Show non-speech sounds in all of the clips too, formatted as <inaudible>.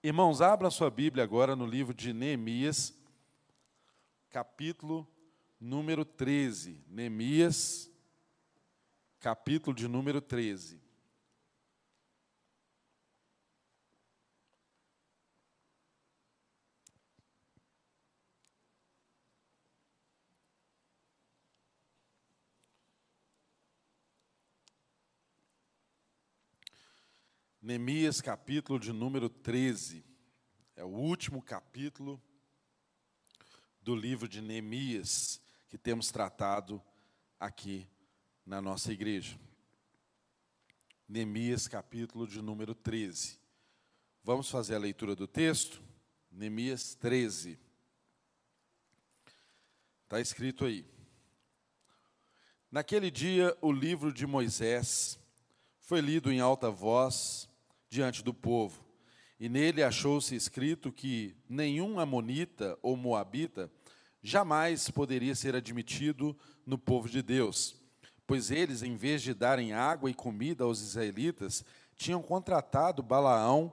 Irmãos, abra sua Bíblia agora no livro de Neemias, capítulo número 13. Neemias, capítulo de número 13. Neemias, capítulo de número 13. É o último capítulo do livro de Neemias que temos tratado aqui na nossa igreja. Neemias, capítulo de número 13. Vamos fazer a leitura do texto? Neemias 13. Está escrito aí. Naquele dia, o livro de Moisés foi lido em alta voz diante do povo. E nele achou-se escrito que nenhum amonita ou moabita jamais poderia ser admitido no povo de Deus, pois eles, em vez de darem água e comida aos israelitas, tinham contratado Balaão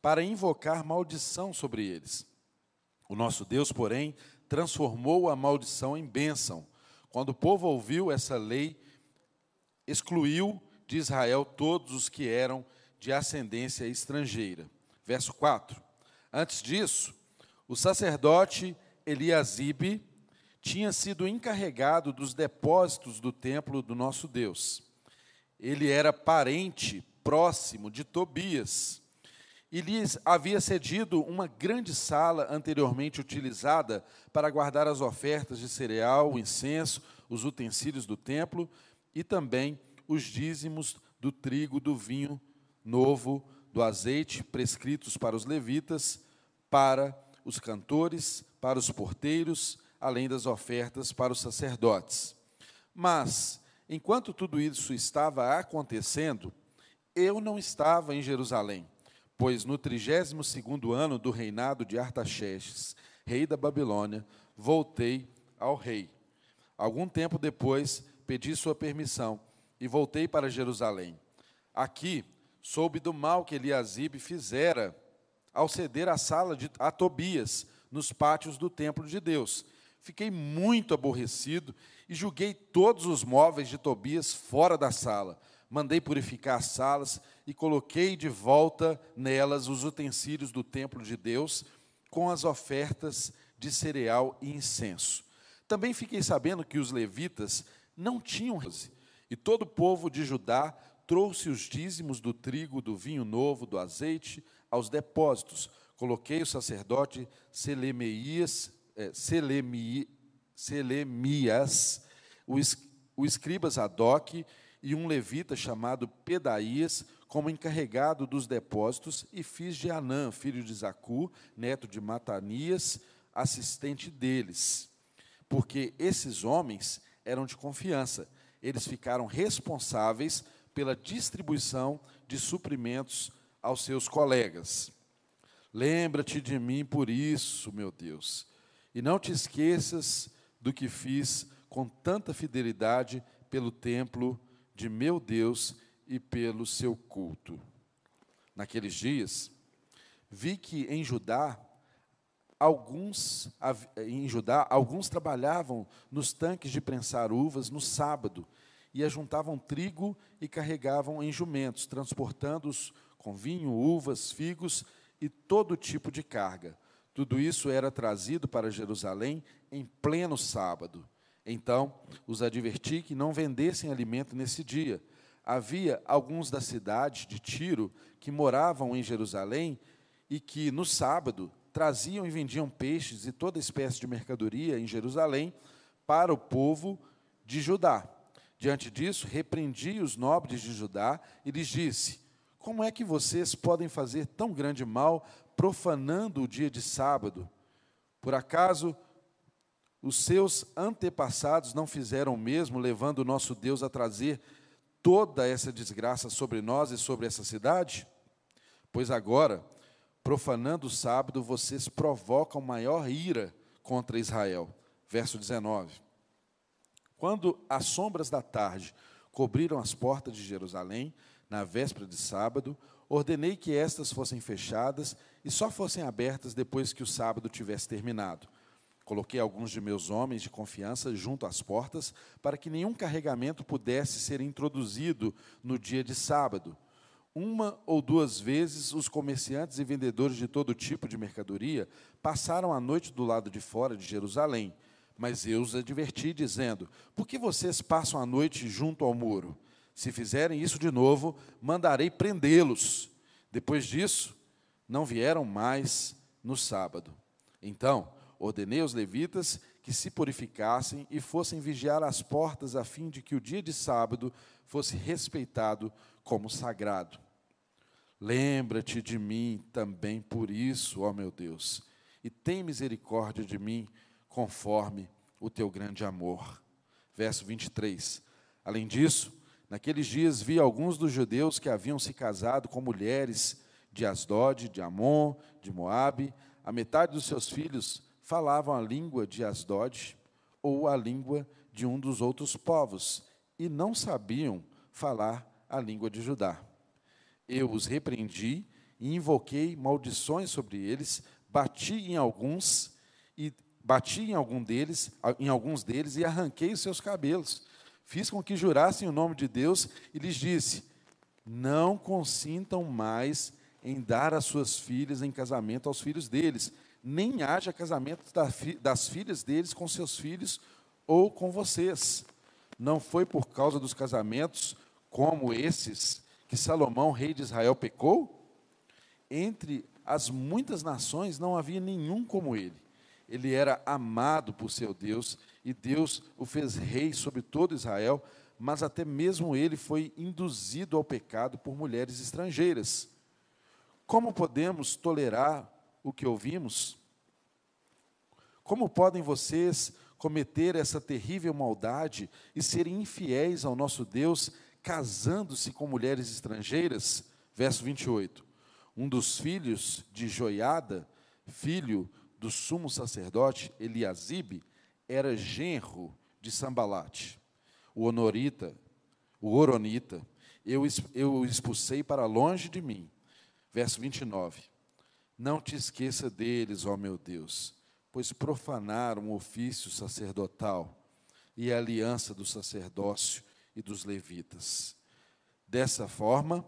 para invocar maldição sobre eles. O nosso Deus, porém, transformou a maldição em bênção. Quando o povo ouviu essa lei, excluiu de Israel todos os que eram de ascendência estrangeira. Verso 4. Antes disso, o sacerdote Eliasibe tinha sido encarregado dos depósitos do templo do nosso Deus. Ele era parente próximo de Tobias e lhes havia cedido uma grande sala anteriormente utilizada para guardar as ofertas de cereal, o incenso, os utensílios do templo e também os dízimos do trigo, do vinho novo do azeite prescritos para os levitas, para os cantores, para os porteiros, além das ofertas para os sacerdotes. Mas, enquanto tudo isso estava acontecendo, eu não estava em Jerusalém, pois no trigésimo segundo ano do reinado de Artaxerxes, rei da Babilônia, voltei ao rei. Algum tempo depois, pedi sua permissão e voltei para Jerusalém. Aqui soube do mal que Eliasibe fizera ao ceder a sala de, a Tobias nos pátios do templo de Deus. Fiquei muito aborrecido e julguei todos os móveis de Tobias fora da sala. Mandei purificar as salas e coloquei de volta nelas os utensílios do templo de Deus com as ofertas de cereal e incenso. Também fiquei sabendo que os levitas não tinham e todo o povo de Judá trouxe os dízimos do trigo, do vinho novo, do azeite aos depósitos. Coloquei o sacerdote Selemeias, é, Selemi, Selemias, o, es, o escriba Zadok e um levita chamado Pedaías como encarregado dos depósitos e fiz de Anã, filho de Zacu, neto de Matanias, assistente deles. Porque esses homens eram de confiança. Eles ficaram responsáveis pela distribuição de suprimentos aos seus colegas. Lembra-te de mim por isso, meu Deus, e não te esqueças do que fiz com tanta fidelidade pelo templo de meu Deus e pelo seu culto. Naqueles dias, vi que em Judá alguns em Judá alguns trabalhavam nos tanques de prensar uvas no sábado e ajuntavam trigo e carregavam em jumentos, transportando-os com vinho, uvas, figos e todo tipo de carga. Tudo isso era trazido para Jerusalém em pleno sábado. Então os adverti que não vendessem alimento nesse dia. Havia alguns da cidade de Tiro que moravam em Jerusalém e que no sábado traziam e vendiam peixes e toda espécie de mercadoria em Jerusalém para o povo de Judá. Diante disso, repreendi os nobres de Judá e lhes disse: Como é que vocês podem fazer tão grande mal profanando o dia de sábado? Por acaso os seus antepassados não fizeram o mesmo, levando o nosso Deus a trazer toda essa desgraça sobre nós e sobre essa cidade? Pois agora, profanando o sábado, vocês provocam maior ira contra Israel. Verso 19. Quando as sombras da tarde cobriram as portas de Jerusalém, na véspera de sábado, ordenei que estas fossem fechadas e só fossem abertas depois que o sábado tivesse terminado. Coloquei alguns de meus homens de confiança junto às portas, para que nenhum carregamento pudesse ser introduzido no dia de sábado. Uma ou duas vezes, os comerciantes e vendedores de todo tipo de mercadoria passaram a noite do lado de fora de Jerusalém. Mas eu os adverti, dizendo: Por que vocês passam a noite junto ao muro? Se fizerem isso de novo, mandarei prendê-los. Depois disso, não vieram mais no sábado. Então, ordenei aos levitas que se purificassem e fossem vigiar as portas, a fim de que o dia de sábado fosse respeitado como sagrado. Lembra-te de mim também por isso, ó meu Deus, e tem misericórdia de mim conforme o teu grande amor. Verso 23. Além disso, naqueles dias vi alguns dos judeus que haviam se casado com mulheres de Asdod, de Amon, de Moabe, a metade dos seus filhos falavam a língua de Asdod ou a língua de um dos outros povos e não sabiam falar a língua de Judá. Eu os repreendi e invoquei maldições sobre eles, bati em alguns e bati em algum deles, em alguns deles e arranquei os seus cabelos. Fiz com que jurassem o nome de Deus e lhes disse: Não consintam mais em dar as suas filhas em casamento aos filhos deles, nem haja casamento das filhas deles com seus filhos ou com vocês. Não foi por causa dos casamentos como esses que Salomão, rei de Israel, pecou? Entre as muitas nações não havia nenhum como ele. Ele era amado por seu Deus e Deus o fez rei sobre todo Israel, mas até mesmo ele foi induzido ao pecado por mulheres estrangeiras. Como podemos tolerar o que ouvimos? Como podem vocês cometer essa terrível maldade e serem infiéis ao nosso Deus, casando-se com mulheres estrangeiras? Verso 28. Um dos filhos de Joiada, filho do sumo sacerdote Eliasibe, era genro de Sambalate. O honorita, o oronita, eu, eu expulsei para longe de mim Verso 29. Não te esqueça deles, ó meu Deus, pois profanaram o ofício sacerdotal e a aliança do sacerdócio e dos levitas. Dessa forma,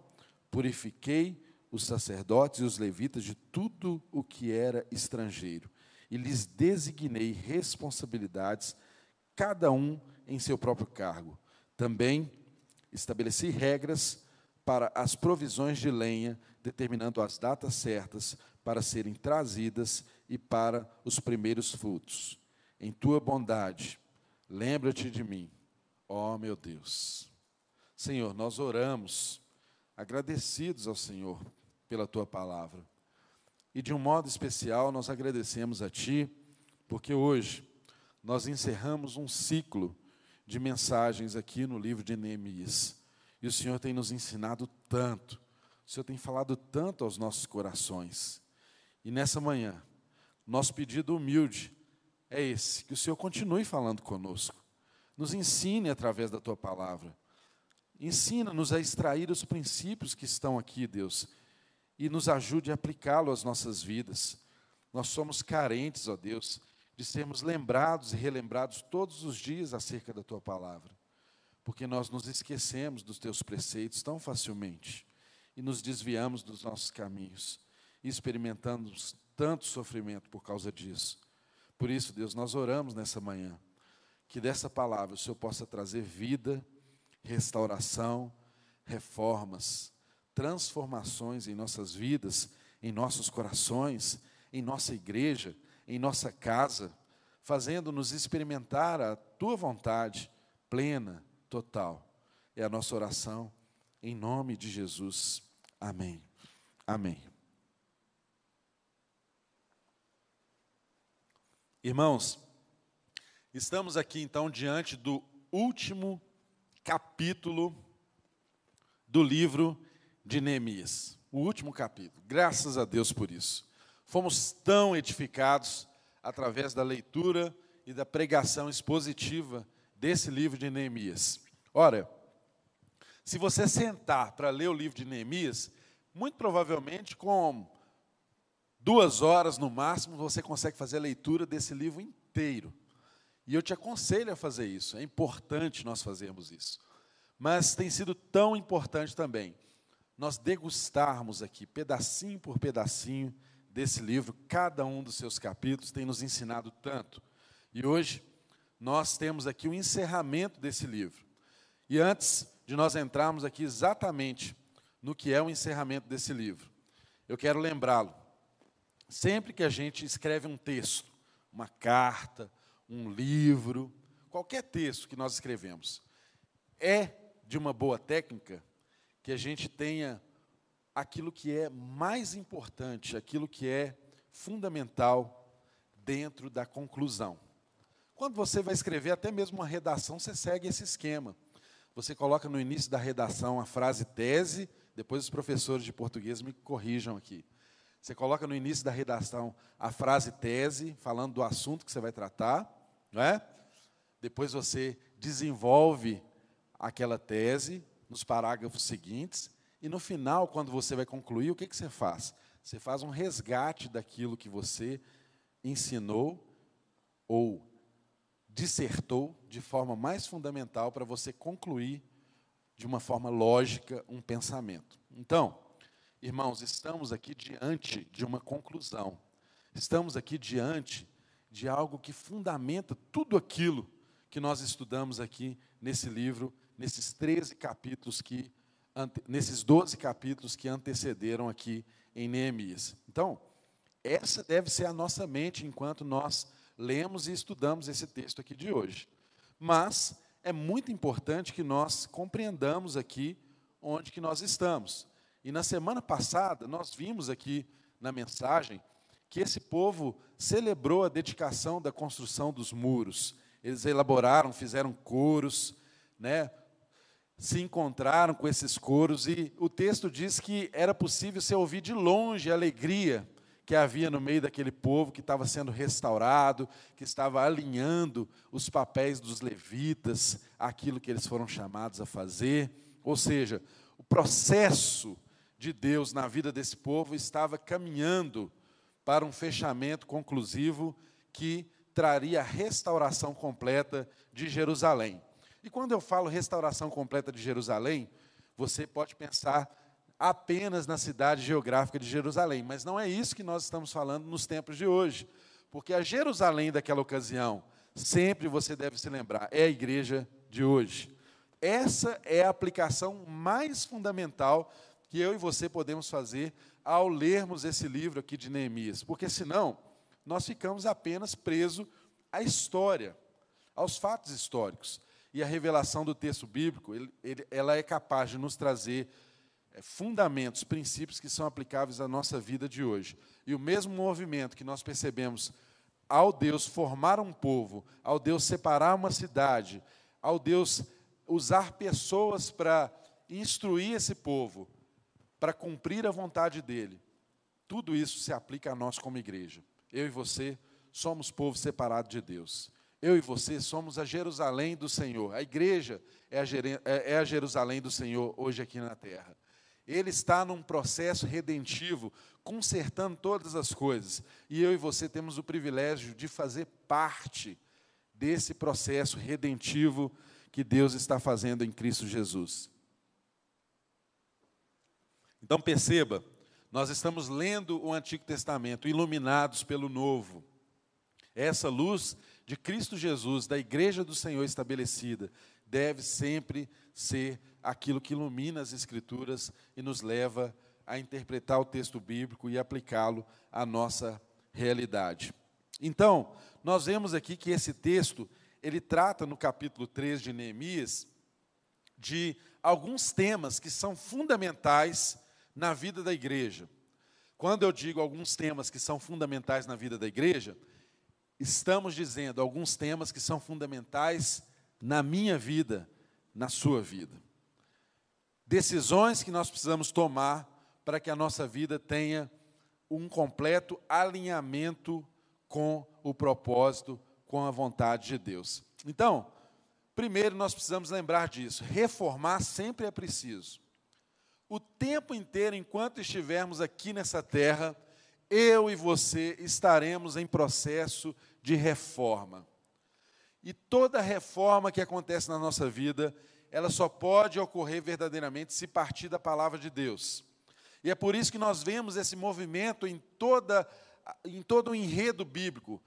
purifiquei os sacerdotes e os levitas de tudo o que era estrangeiro, e lhes designei responsabilidades, cada um em seu próprio cargo. Também estabeleci regras para as provisões de lenha determinando as datas certas para serem trazidas e para os primeiros frutos. Em tua bondade, lembra-te de mim, ó meu Deus. Senhor, nós oramos, agradecidos ao Senhor pela tua palavra. E de um modo especial, nós agradecemos a Ti, porque hoje nós encerramos um ciclo de mensagens aqui no livro de Neemias. E o Senhor tem nos ensinado tanto o Senhor tem falado tanto aos nossos corações. E nessa manhã, nosso pedido humilde é esse: que o Senhor continue falando conosco, nos ensine através da tua palavra. Ensina-nos a extrair os princípios que estão aqui, Deus, e nos ajude a aplicá-lo às nossas vidas. Nós somos carentes, ó Deus, de sermos lembrados e relembrados todos os dias acerca da tua palavra, porque nós nos esquecemos dos teus preceitos tão facilmente e nos desviamos dos nossos caminhos experimentamos tanto sofrimento por causa disso. Por isso, Deus, nós oramos nessa manhã que dessa palavra o Senhor possa trazer vida, restauração, reformas, transformações em nossas vidas, em nossos corações, em nossa igreja, em nossa casa, fazendo-nos experimentar a tua vontade plena, total. É a nossa oração em nome de Jesus. Amém. Amém. Irmãos, estamos aqui então diante do último capítulo do livro de Neemias. O último capítulo. Graças a Deus por isso. Fomos tão edificados através da leitura e da pregação expositiva desse livro de Neemias. Ora, se você sentar para ler o livro de Neemias, muito provavelmente com duas horas no máximo você consegue fazer a leitura desse livro inteiro. E eu te aconselho a fazer isso, é importante nós fazermos isso. Mas tem sido tão importante também nós degustarmos aqui, pedacinho por pedacinho, desse livro, cada um dos seus capítulos tem nos ensinado tanto. E hoje nós temos aqui o encerramento desse livro. E antes de nós entrarmos aqui exatamente no que é o encerramento desse livro, eu quero lembrá-lo. Sempre que a gente escreve um texto, uma carta, um livro, qualquer texto que nós escrevemos, é de uma boa técnica que a gente tenha aquilo que é mais importante, aquilo que é fundamental dentro da conclusão. Quando você vai escrever até mesmo uma redação, você segue esse esquema. Você coloca no início da redação a frase tese, depois os professores de português me corrijam aqui. Você coloca no início da redação a frase tese, falando do assunto que você vai tratar, não é? Depois você desenvolve aquela tese nos parágrafos seguintes, e no final, quando você vai concluir, o que, que você faz? Você faz um resgate daquilo que você ensinou ou dissertou de forma mais fundamental para você concluir de uma forma lógica um pensamento. Então, irmãos, estamos aqui diante de uma conclusão. Estamos aqui diante de algo que fundamenta tudo aquilo que nós estudamos aqui nesse livro, nesses 13 capítulos que nesses 12 capítulos que antecederam aqui em Neemias. Então, essa deve ser a nossa mente enquanto nós lemos e estudamos esse texto aqui de hoje. Mas é muito importante que nós compreendamos aqui onde que nós estamos. E na semana passada, nós vimos aqui na mensagem que esse povo celebrou a dedicação da construção dos muros. Eles elaboraram, fizeram coros, né? Se encontraram com esses coros e o texto diz que era possível se ouvir de longe a alegria que havia no meio daquele povo que estava sendo restaurado, que estava alinhando os papéis dos levitas, aquilo que eles foram chamados a fazer. Ou seja, o processo de Deus na vida desse povo estava caminhando para um fechamento conclusivo que traria a restauração completa de Jerusalém. E quando eu falo restauração completa de Jerusalém, você pode pensar apenas na cidade geográfica de Jerusalém, mas não é isso que nós estamos falando nos tempos de hoje, porque a Jerusalém daquela ocasião, sempre você deve se lembrar, é a igreja de hoje. Essa é a aplicação mais fundamental que eu e você podemos fazer ao lermos esse livro aqui de Neemias, porque senão nós ficamos apenas presos à história, aos fatos históricos e a revelação do texto bíblico, ele, ele, ela é capaz de nos trazer é, fundamentos, princípios que são aplicáveis à nossa vida de hoje. E o mesmo movimento que nós percebemos ao Deus formar um povo, ao Deus separar uma cidade, ao Deus usar pessoas para instruir esse povo, para cumprir a vontade dele. Tudo isso se aplica a nós como igreja. Eu e você somos povo separado de Deus. Eu e você somos a Jerusalém do Senhor. A igreja é a, é, é a Jerusalém do Senhor hoje aqui na terra. Ele está num processo redentivo, consertando todas as coisas. E eu e você temos o privilégio de fazer parte desse processo redentivo que Deus está fazendo em Cristo Jesus. Então perceba, nós estamos lendo o Antigo Testamento, iluminados pelo Novo. Essa luz de Cristo Jesus, da igreja do Senhor estabelecida, deve sempre ser aquilo que ilumina as Escrituras e nos leva a interpretar o texto bíblico e aplicá-lo à nossa realidade. Então, nós vemos aqui que esse texto, ele trata no capítulo 3 de Neemias de alguns temas que são fundamentais na vida da igreja. Quando eu digo alguns temas que são fundamentais na vida da igreja, estamos dizendo alguns temas que são fundamentais na minha vida, na sua vida. Decisões que nós precisamos tomar para que a nossa vida tenha um completo alinhamento com o propósito, com a vontade de Deus. Então, primeiro nós precisamos lembrar disso: reformar sempre é preciso. o tempo inteiro, enquanto estivermos aqui nessa terra, eu e você estaremos em processo de reforma. E toda reforma que acontece na nossa vida, ela só pode ocorrer verdadeiramente se partir da palavra de Deus. E é por isso que nós vemos esse movimento em, toda, em todo o enredo bíblico.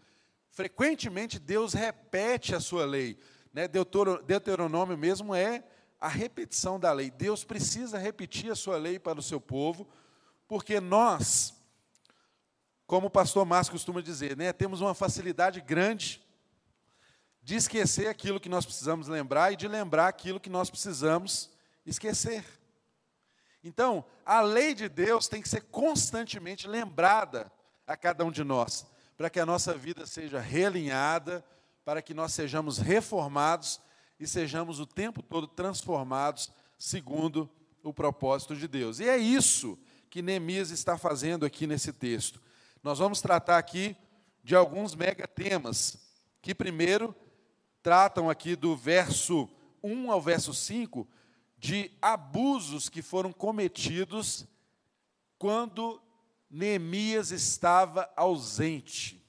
Frequentemente Deus repete a sua lei. Né? Deuteronômio mesmo é a repetição da lei. Deus precisa repetir a sua lei para o seu povo, porque nós, como o pastor Márcio costuma dizer, né, temos uma facilidade grande de esquecer aquilo que nós precisamos lembrar e de lembrar aquilo que nós precisamos esquecer. Então, a lei de Deus tem que ser constantemente lembrada a cada um de nós, para que a nossa vida seja realinhada, para que nós sejamos reformados e sejamos o tempo todo transformados segundo o propósito de Deus. E é isso que Neemias está fazendo aqui nesse texto. Nós vamos tratar aqui de alguns megatemas, que primeiro tratam aqui do verso 1 ao verso 5 de abusos que foram cometidos quando Neemias estava ausente.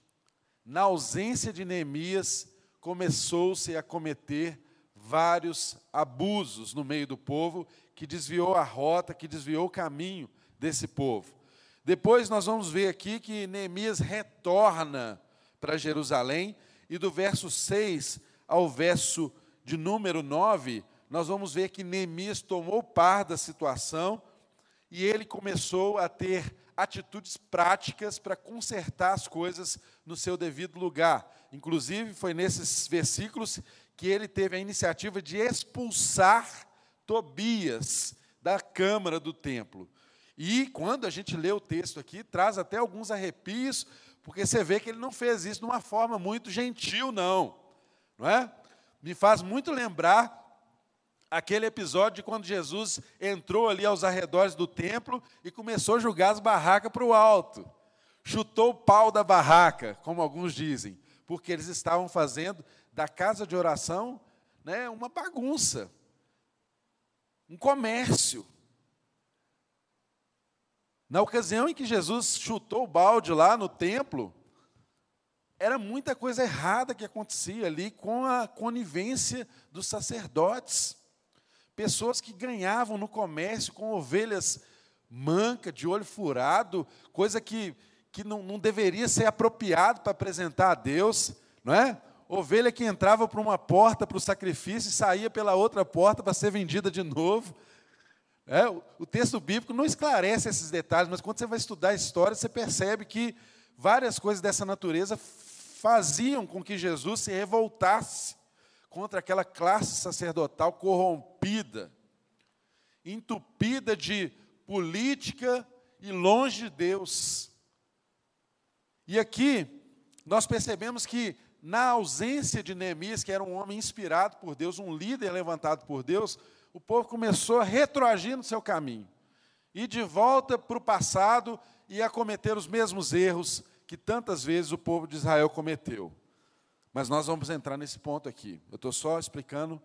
Na ausência de Neemias, começou-se a cometer vários abusos no meio do povo, que desviou a rota, que desviou o caminho desse povo. Depois nós vamos ver aqui que Neemias retorna para Jerusalém, e do verso 6 ao verso de número 9, nós vamos ver que Neemias tomou par da situação e ele começou a ter atitudes práticas para consertar as coisas no seu devido lugar. Inclusive, foi nesses versículos que ele teve a iniciativa de expulsar Tobias da câmara do templo. E quando a gente lê o texto aqui, traz até alguns arrepios, porque você vê que ele não fez isso de uma forma muito gentil, não. Não é? Me faz muito lembrar aquele episódio de quando Jesus entrou ali aos arredores do templo e começou a julgar as barracas para o alto. Chutou o pau da barraca, como alguns dizem, porque eles estavam fazendo da casa de oração né, uma bagunça, um comércio. Na ocasião em que Jesus chutou o balde lá no templo, era muita coisa errada que acontecia ali com a conivência dos sacerdotes. Pessoas que ganhavam no comércio com ovelhas manca, de olho furado, coisa que, que não, não deveria ser apropriado para apresentar a Deus, não é? Ovelha que entrava por uma porta para o sacrifício e saía pela outra porta para ser vendida de novo. É, o texto bíblico não esclarece esses detalhes, mas quando você vai estudar a história, você percebe que várias coisas dessa natureza faziam com que Jesus se revoltasse contra aquela classe sacerdotal corrompida, entupida de política e longe de Deus. E aqui nós percebemos que na ausência de Neemias, que era um homem inspirado por Deus, um líder levantado por Deus, o povo começou a retroagir no seu caminho, e de volta para o passado e a cometer os mesmos erros que tantas vezes o povo de Israel cometeu. Mas nós vamos entrar nesse ponto aqui. Eu estou só explicando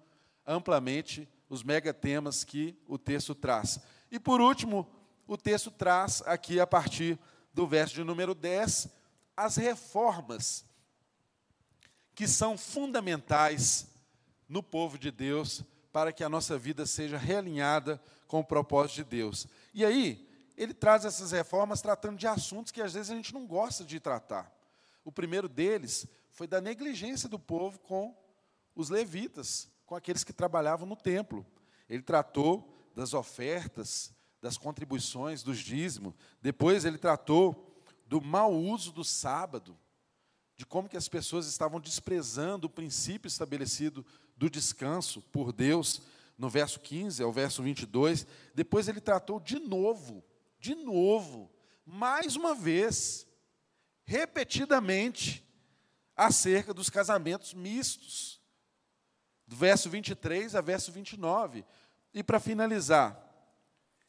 amplamente os megatemas que o texto traz. E por último, o texto traz aqui, a partir do verso de número 10, as reformas que são fundamentais no povo de Deus para que a nossa vida seja realinhada com o propósito de Deus. E aí, ele traz essas reformas tratando de assuntos que às vezes a gente não gosta de tratar. O primeiro deles foi da negligência do povo com os levitas, com aqueles que trabalhavam no templo. Ele tratou das ofertas, das contribuições, dos dízimos. Depois ele tratou do mau uso do sábado, de como que as pessoas estavam desprezando o princípio estabelecido do descanso por Deus, no verso 15 ao verso 22. Depois ele tratou de novo, de novo, mais uma vez, repetidamente, acerca dos casamentos mistos, do verso 23 a verso 29. E para finalizar,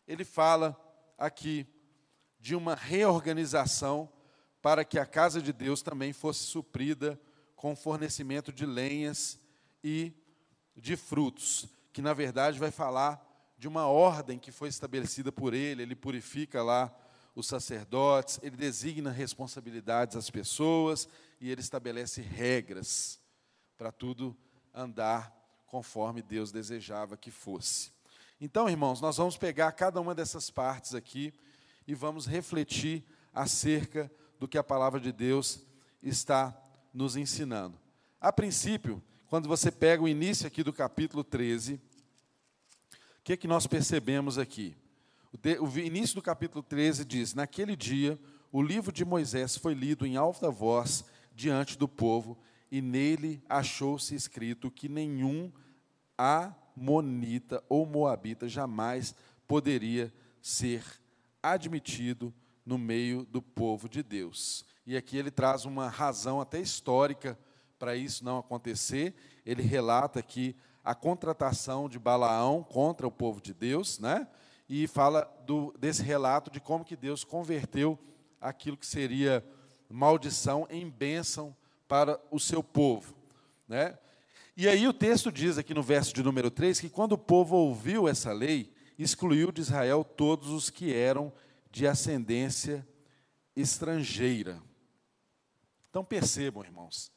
ele fala aqui de uma reorganização para que a casa de Deus também fosse suprida com fornecimento de lenhas e de frutos, que na verdade vai falar de uma ordem que foi estabelecida por ele, ele purifica lá os sacerdotes, ele designa responsabilidades às pessoas e ele estabelece regras para tudo andar conforme Deus desejava que fosse. Então, irmãos, nós vamos pegar cada uma dessas partes aqui e vamos refletir acerca do que a palavra de Deus está nos ensinando. A princípio, quando você pega o início aqui do capítulo 13, o que, é que nós percebemos aqui? O início do capítulo 13 diz: Naquele dia, o livro de Moisés foi lido em alta voz diante do povo, e nele achou-se escrito que nenhum amonita ou moabita jamais poderia ser admitido no meio do povo de Deus. E aqui ele traz uma razão até histórica para isso não acontecer. Ele relata aqui a contratação de Balaão contra o povo de Deus, né? E fala do, desse relato de como que Deus converteu aquilo que seria maldição em bênção para o seu povo, né? E aí o texto diz aqui no verso de número 3 que quando o povo ouviu essa lei, excluiu de Israel todos os que eram de ascendência estrangeira. Então percebam, irmãos,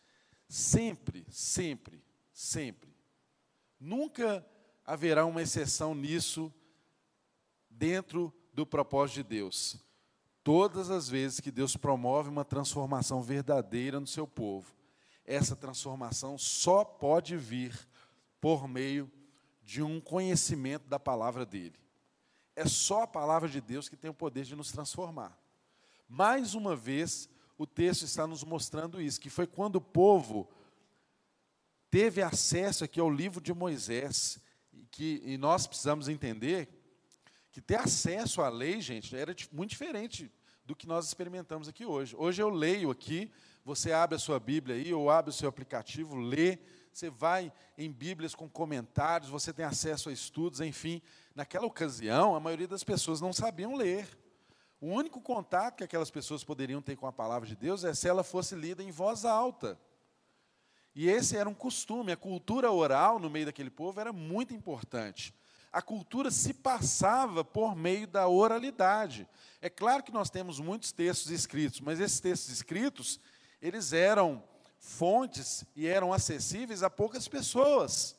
sempre, sempre, sempre, nunca haverá uma exceção nisso dentro do propósito de Deus. Todas as vezes que Deus promove uma transformação verdadeira no seu povo, essa transformação só pode vir por meio de um conhecimento da palavra dele. É só a palavra de Deus que tem o poder de nos transformar. Mais uma vez, o texto está nos mostrando isso, que foi quando o povo teve acesso aqui ao livro de Moisés, que, e nós precisamos entender que ter acesso à lei, gente, era muito diferente do que nós experimentamos aqui hoje. Hoje eu leio aqui, você abre a sua Bíblia aí, ou abre o seu aplicativo, lê, você vai em Bíblias com comentários, você tem acesso a estudos, enfim. Naquela ocasião, a maioria das pessoas não sabiam ler. O único contato que aquelas pessoas poderiam ter com a palavra de Deus é se ela fosse lida em voz alta. E esse era um costume, a cultura oral no meio daquele povo era muito importante. A cultura se passava por meio da oralidade. É claro que nós temos muitos textos escritos, mas esses textos escritos, eles eram fontes e eram acessíveis a poucas pessoas.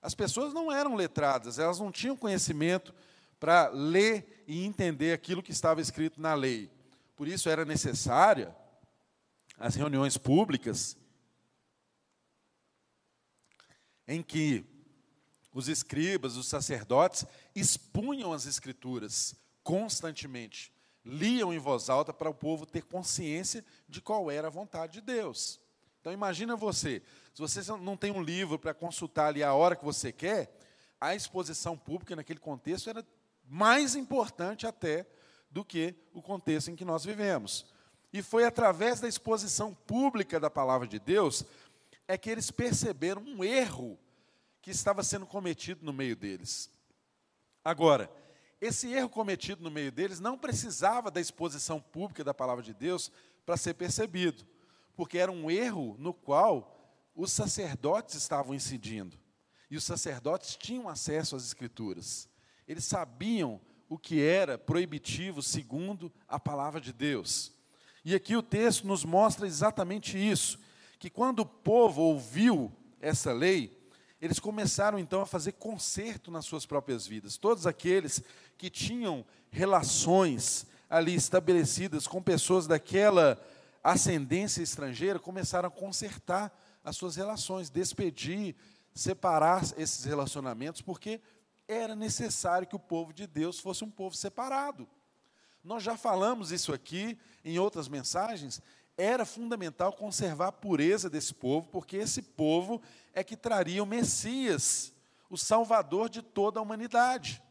As pessoas não eram letradas, elas não tinham conhecimento para ler e entender aquilo que estava escrito na lei. Por isso era necessária as reuniões públicas em que os escribas, os sacerdotes expunham as escrituras constantemente, liam em voz alta para o povo ter consciência de qual era a vontade de Deus. Então imagina você, se você não tem um livro para consultar ali a hora que você quer, a exposição pública naquele contexto era mais importante até do que o contexto em que nós vivemos. E foi através da exposição pública da palavra de Deus é que eles perceberam um erro que estava sendo cometido no meio deles. Agora, esse erro cometido no meio deles não precisava da exposição pública da palavra de Deus para ser percebido porque era um erro no qual os sacerdotes estavam incidindo. E os sacerdotes tinham acesso às Escrituras. Eles sabiam o que era proibitivo segundo a palavra de Deus. E aqui o texto nos mostra exatamente isso: que quando o povo ouviu essa lei, eles começaram então a fazer conserto nas suas próprias vidas. Todos aqueles que tinham relações ali estabelecidas com pessoas daquela ascendência estrangeira começaram a consertar as suas relações, despedir, separar esses relacionamentos, porque era necessário que o povo de Deus fosse um povo separado. Nós já falamos isso aqui em outras mensagens. Era fundamental conservar a pureza desse povo, porque esse povo é que traria o Messias, o Salvador de toda a humanidade.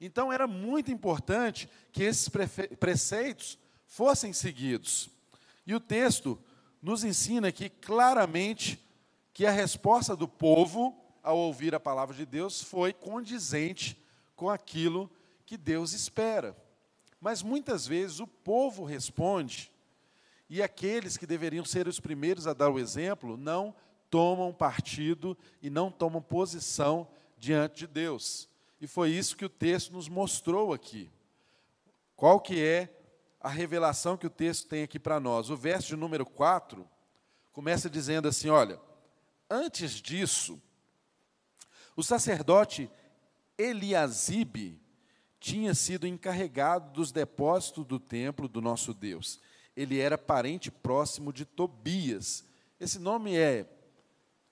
Então era muito importante que esses preceitos fossem seguidos. E o texto nos ensina aqui claramente que a resposta do povo ao ouvir a palavra de Deus foi condizente com aquilo que Deus espera. Mas muitas vezes o povo responde e aqueles que deveriam ser os primeiros a dar o exemplo não tomam partido e não tomam posição diante de Deus. E foi isso que o texto nos mostrou aqui. Qual que é a revelação que o texto tem aqui para nós? O verso de número 4 começa dizendo assim: olha, antes disso, o sacerdote Eliasibe tinha sido encarregado dos depósitos do templo do nosso Deus. Ele era parente próximo de Tobias. Esse nome é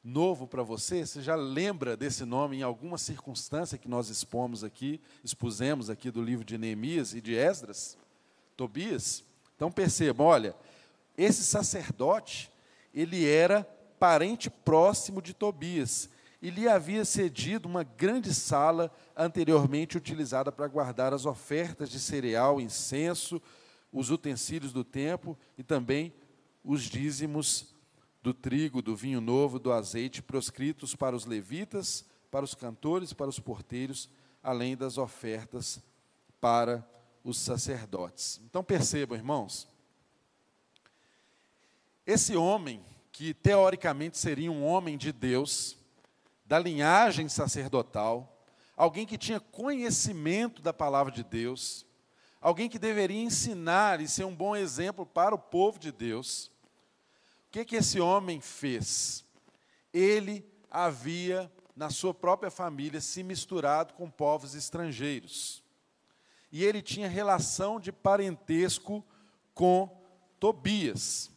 novo para você? Você já lembra desse nome em alguma circunstância que nós expomos aqui, expusemos aqui do livro de Neemias e de Esdras? Tobias? Então percebam, olha, esse sacerdote, ele era parente próximo de Tobias e lhe havia cedido uma grande sala anteriormente utilizada para guardar as ofertas de cereal, incenso, os utensílios do templo e também os dízimos do trigo, do vinho novo, do azeite, proscritos para os levitas, para os cantores, para os porteiros, além das ofertas para os sacerdotes. Então percebam, irmãos, esse homem, que teoricamente seria um homem de Deus, da linhagem sacerdotal, alguém que tinha conhecimento da palavra de Deus, alguém que deveria ensinar e ser um bom exemplo para o povo de Deus. O que, que esse homem fez? Ele havia, na sua própria família, se misturado com povos estrangeiros. E ele tinha relação de parentesco com Tobias.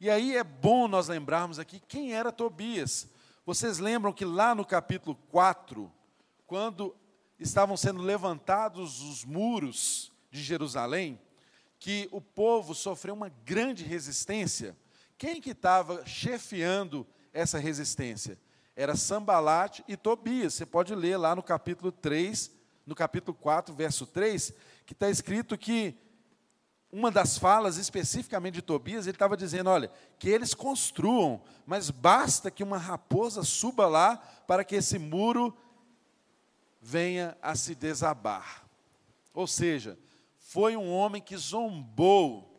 E aí é bom nós lembrarmos aqui quem era Tobias. Vocês lembram que lá no capítulo 4, quando estavam sendo levantados os muros de Jerusalém, que o povo sofreu uma grande resistência. Quem que estava chefiando essa resistência? Era Sambalate e Tobias. Você pode ler lá no capítulo 3, no capítulo 4, verso 3, que está escrito que uma das falas especificamente de Tobias, ele estava dizendo: olha, que eles construam, mas basta que uma raposa suba lá para que esse muro venha a se desabar. Ou seja, foi um homem que zombou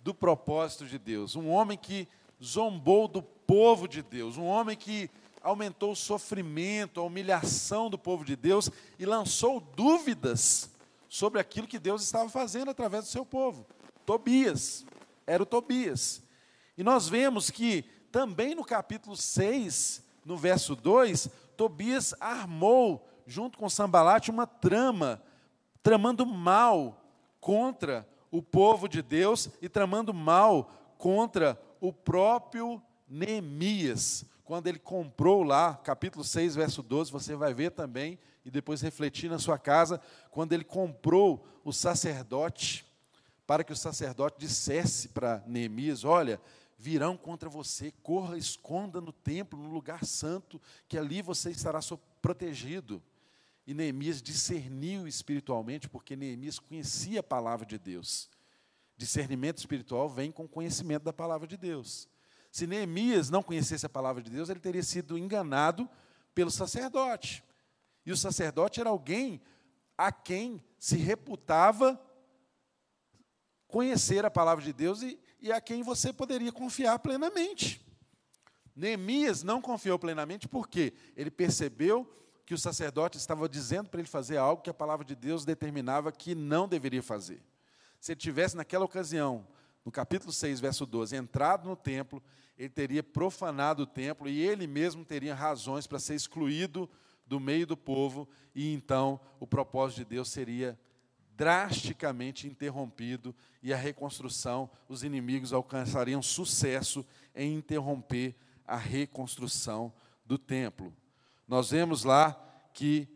do propósito de Deus, um homem que zombou do povo de Deus, um homem que aumentou o sofrimento, a humilhação do povo de Deus e lançou dúvidas sobre aquilo que Deus estava fazendo através do seu povo. Tobias, era o Tobias. E nós vemos que também no capítulo 6, no verso 2, Tobias armou, junto com Sambalate, uma trama, tramando mal contra o povo de Deus e tramando mal contra o próprio Neemias. Quando ele comprou lá, capítulo 6, verso 12, você vai ver também e depois refletir na sua casa, quando ele comprou o sacerdote, para que o sacerdote dissesse para Neemias: Olha, virão contra você, corra, esconda no templo, no lugar santo, que ali você estará protegido. E Neemias discerniu espiritualmente, porque Neemias conhecia a palavra de Deus. Discernimento espiritual vem com conhecimento da palavra de Deus. Se Neemias não conhecesse a palavra de Deus, ele teria sido enganado pelo sacerdote. E o sacerdote era alguém a quem se reputava conhecer a palavra de Deus e, e a quem você poderia confiar plenamente. Neemias não confiou plenamente porque ele percebeu que o sacerdote estava dizendo para ele fazer algo que a palavra de Deus determinava que não deveria fazer. Se ele tivesse naquela ocasião, no capítulo 6, verso 12, entrado no templo, ele teria profanado o templo e ele mesmo teria razões para ser excluído do meio do povo, e então o propósito de Deus seria drasticamente interrompido e a reconstrução, os inimigos alcançariam sucesso em interromper a reconstrução do templo. Nós vemos lá que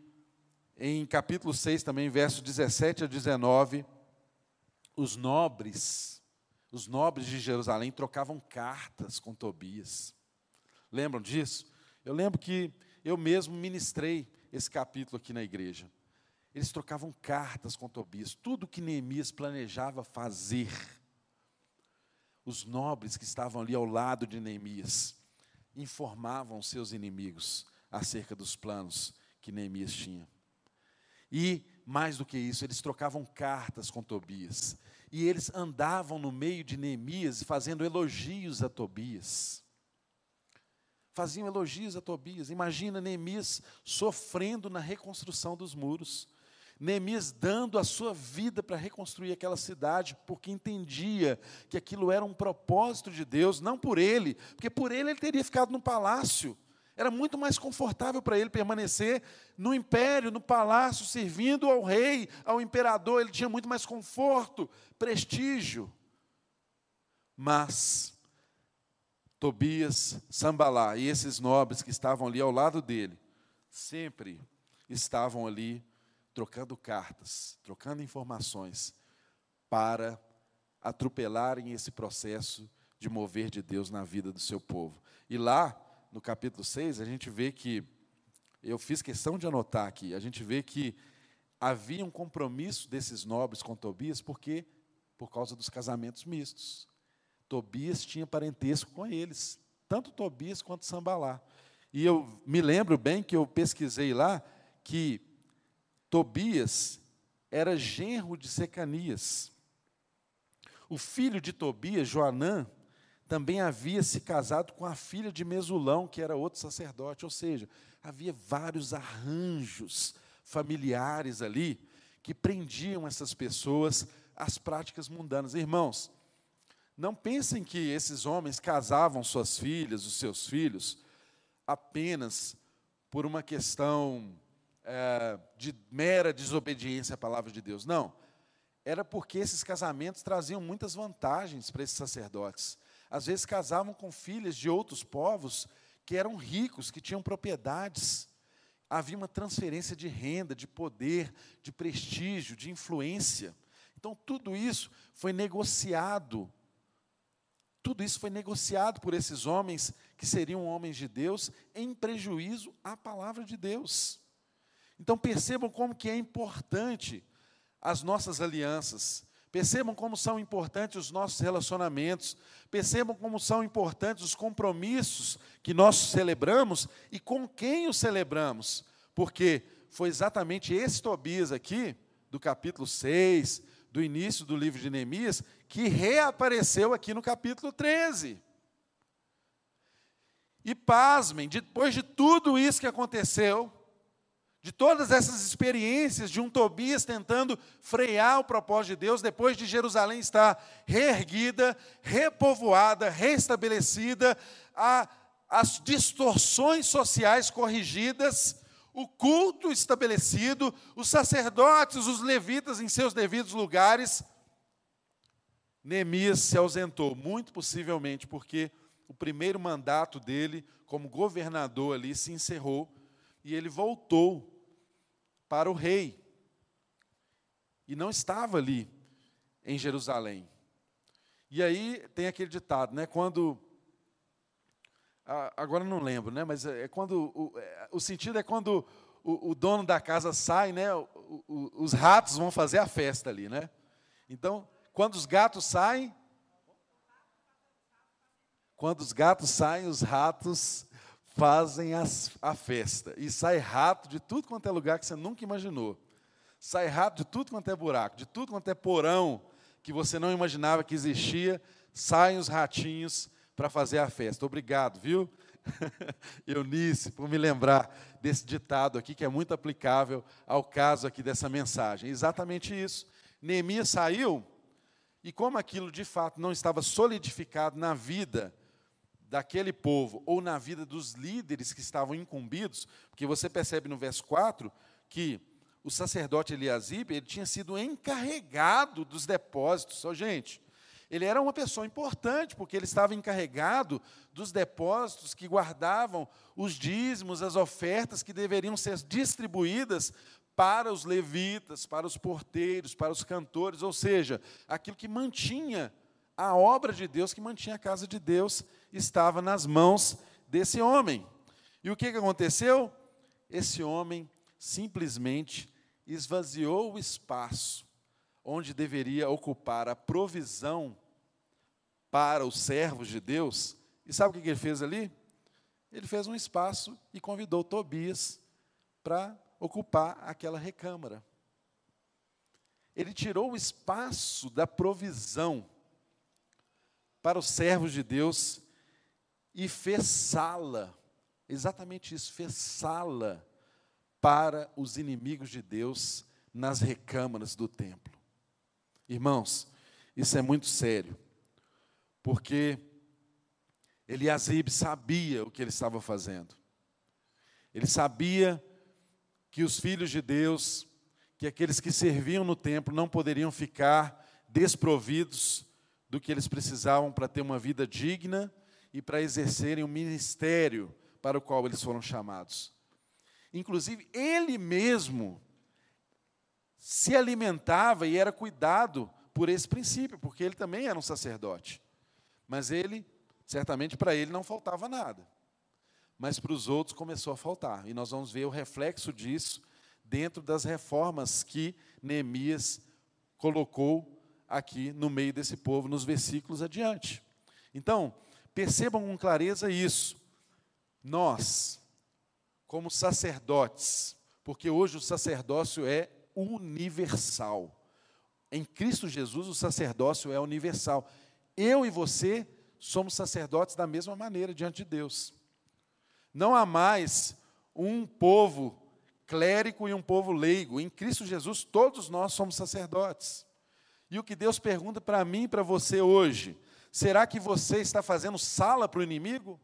em capítulo 6 também, versos 17 a 19, os nobres, os nobres de Jerusalém trocavam cartas com Tobias. Lembram disso? Eu lembro que eu mesmo ministrei esse capítulo aqui na igreja. Eles trocavam cartas com Tobias, tudo que Neemias planejava fazer. Os nobres que estavam ali ao lado de Neemias informavam seus inimigos acerca dos planos que Neemias tinha. E, mais do que isso, eles trocavam cartas com Tobias. E eles andavam no meio de Neemias fazendo elogios a Tobias. Faziam elogios a Tobias. Imagina Neemias sofrendo na reconstrução dos muros. Neemias dando a sua vida para reconstruir aquela cidade, porque entendia que aquilo era um propósito de Deus, não por ele, porque por ele ele teria ficado no palácio. Era muito mais confortável para ele permanecer no império, no palácio, servindo ao rei, ao imperador. Ele tinha muito mais conforto, prestígio. Mas Tobias, Sambalá e esses nobres que estavam ali ao lado dele, sempre estavam ali trocando cartas, trocando informações, para atropelarem esse processo de mover de Deus na vida do seu povo. E lá, no capítulo 6, a gente vê que, eu fiz questão de anotar aqui, a gente vê que havia um compromisso desses nobres com Tobias, porque por causa dos casamentos mistos. Tobias tinha parentesco com eles, tanto Tobias quanto Sambalá. E eu me lembro bem que eu pesquisei lá que Tobias era genro de Secanias. O filho de Tobias, Joanã, também havia se casado com a filha de Mesulão, que era outro sacerdote, ou seja, havia vários arranjos familiares ali que prendiam essas pessoas às práticas mundanas. Irmãos, não pensem que esses homens casavam suas filhas, os seus filhos, apenas por uma questão é, de mera desobediência à palavra de Deus. Não. Era porque esses casamentos traziam muitas vantagens para esses sacerdotes. Às vezes casavam com filhas de outros povos que eram ricos, que tinham propriedades. Havia uma transferência de renda, de poder, de prestígio, de influência. Então, tudo isso foi negociado. Tudo isso foi negociado por esses homens que seriam homens de Deus em prejuízo à palavra de Deus. Então percebam como que é importante as nossas alianças. Percebam como são importantes os nossos relacionamentos. Percebam como são importantes os compromissos que nós celebramos e com quem os celebramos. Porque foi exatamente esse Tobias aqui, do capítulo 6, do início do livro de Neemias, que reapareceu aqui no capítulo 13. E pasmem, depois de tudo isso que aconteceu, de todas essas experiências de um Tobias tentando frear o propósito de Deus, depois de Jerusalém estar reerguida, repovoada, restabelecida, a, as distorções sociais corrigidas, o culto estabelecido, os sacerdotes, os levitas em seus devidos lugares, Neemias se ausentou, muito possivelmente porque o primeiro mandato dele como governador ali se encerrou e ele voltou para o rei. E não estava ali em Jerusalém. E aí tem aquele ditado, né? Quando agora não lembro, né? Mas é quando o, é, o sentido é quando o, o, dono da casa sai, né? O, os ratos vão fazer a festa ali, né? Então, quando os gatos saem, quando os gatos saem, os ratos fazem as, a festa. E sai rato de tudo quanto é lugar que você nunca imaginou. Sai rato de tudo quanto é buraco, de tudo quanto é porão que você não imaginava que existia. Saem os ratinhos para fazer a festa. Obrigado, viu? <laughs> Eunice, por me lembrar desse ditado aqui, que é muito aplicável ao caso aqui dessa mensagem. Exatamente isso. Neemias saiu, e como aquilo de fato não estava solidificado na vida daquele povo ou na vida dos líderes que estavam incumbidos, porque você percebe no verso 4 que o sacerdote Eliasib, ele tinha sido encarregado dos depósitos. Só, gente, ele era uma pessoa importante, porque ele estava encarregado dos depósitos que guardavam os dízimos, as ofertas que deveriam ser distribuídas para os levitas, para os porteiros, para os cantores, ou seja, aquilo que mantinha a obra de Deus, que mantinha a casa de Deus estava nas mãos desse homem. E o que, que aconteceu? Esse homem simplesmente esvaziou o espaço onde deveria ocupar a provisão para os servos de Deus. E sabe o que ele fez ali? Ele fez um espaço e convidou Tobias para ocupar aquela recâmara. Ele tirou o espaço da provisão para os servos de Deus e fez sala exatamente isso, fez sala para os inimigos de Deus nas recâmaras do templo. Irmãos, isso é muito sério, porque Eliasib sabia o que ele estava fazendo. Ele sabia que os filhos de Deus, que aqueles que serviam no templo, não poderiam ficar desprovidos do que eles precisavam para ter uma vida digna e para exercerem o ministério para o qual eles foram chamados. Inclusive, ele mesmo se alimentava e era cuidado por esse princípio, porque ele também era um sacerdote. Mas ele, certamente para ele não faltava nada. Mas para os outros começou a faltar. E nós vamos ver o reflexo disso dentro das reformas que Neemias colocou aqui no meio desse povo, nos versículos adiante. Então, percebam com clareza isso. Nós, como sacerdotes, porque hoje o sacerdócio é universal. Em Cristo Jesus, o sacerdócio é universal. Eu e você somos sacerdotes da mesma maneira diante de Deus. Não há mais um povo clérigo e um povo leigo. Em Cristo Jesus, todos nós somos sacerdotes. E o que Deus pergunta para mim e para você hoje: será que você está fazendo sala para o inimigo?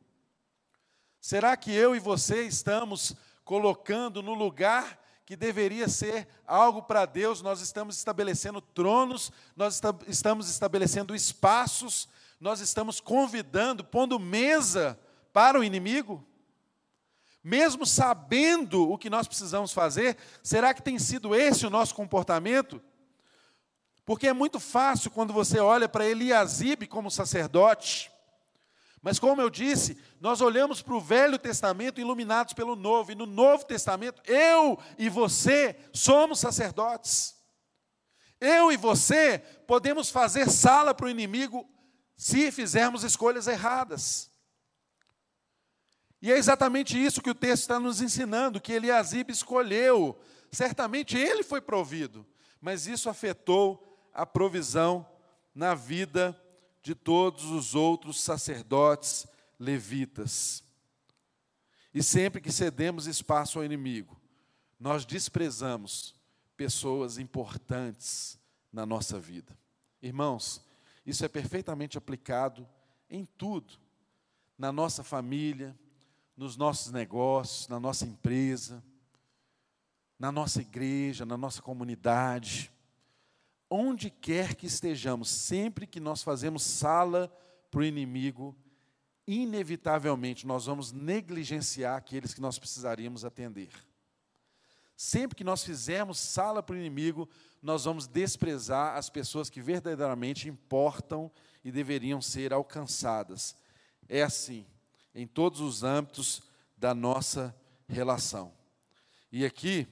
Será que eu e você estamos colocando no lugar que deveria ser algo para Deus, nós estamos estabelecendo tronos, nós estamos estabelecendo espaços, nós estamos convidando, pondo mesa para o inimigo? Mesmo sabendo o que nós precisamos fazer, será que tem sido esse o nosso comportamento? Porque é muito fácil quando você olha para Eliasib como sacerdote, mas como eu disse, nós olhamos para o Velho Testamento iluminados pelo Novo, e no Novo Testamento, eu e você somos sacerdotes. Eu e você podemos fazer sala para o inimigo se fizermos escolhas erradas. E é exatamente isso que o texto está nos ensinando, que Eliasib escolheu. Certamente ele foi provido, mas isso afetou a provisão na vida de todos os outros sacerdotes levitas. E sempre que cedemos espaço ao inimigo, nós desprezamos pessoas importantes na nossa vida. Irmãos, isso é perfeitamente aplicado em tudo, na nossa família, nos nossos negócios, na nossa empresa, na nossa igreja, na nossa comunidade onde quer que estejamos, sempre que nós fazemos sala para o inimigo, inevitavelmente nós vamos negligenciar aqueles que nós precisaríamos atender. Sempre que nós fizermos sala para o inimigo, nós vamos desprezar as pessoas que verdadeiramente importam e deveriam ser alcançadas. É assim, em todos os âmbitos da nossa relação. E aqui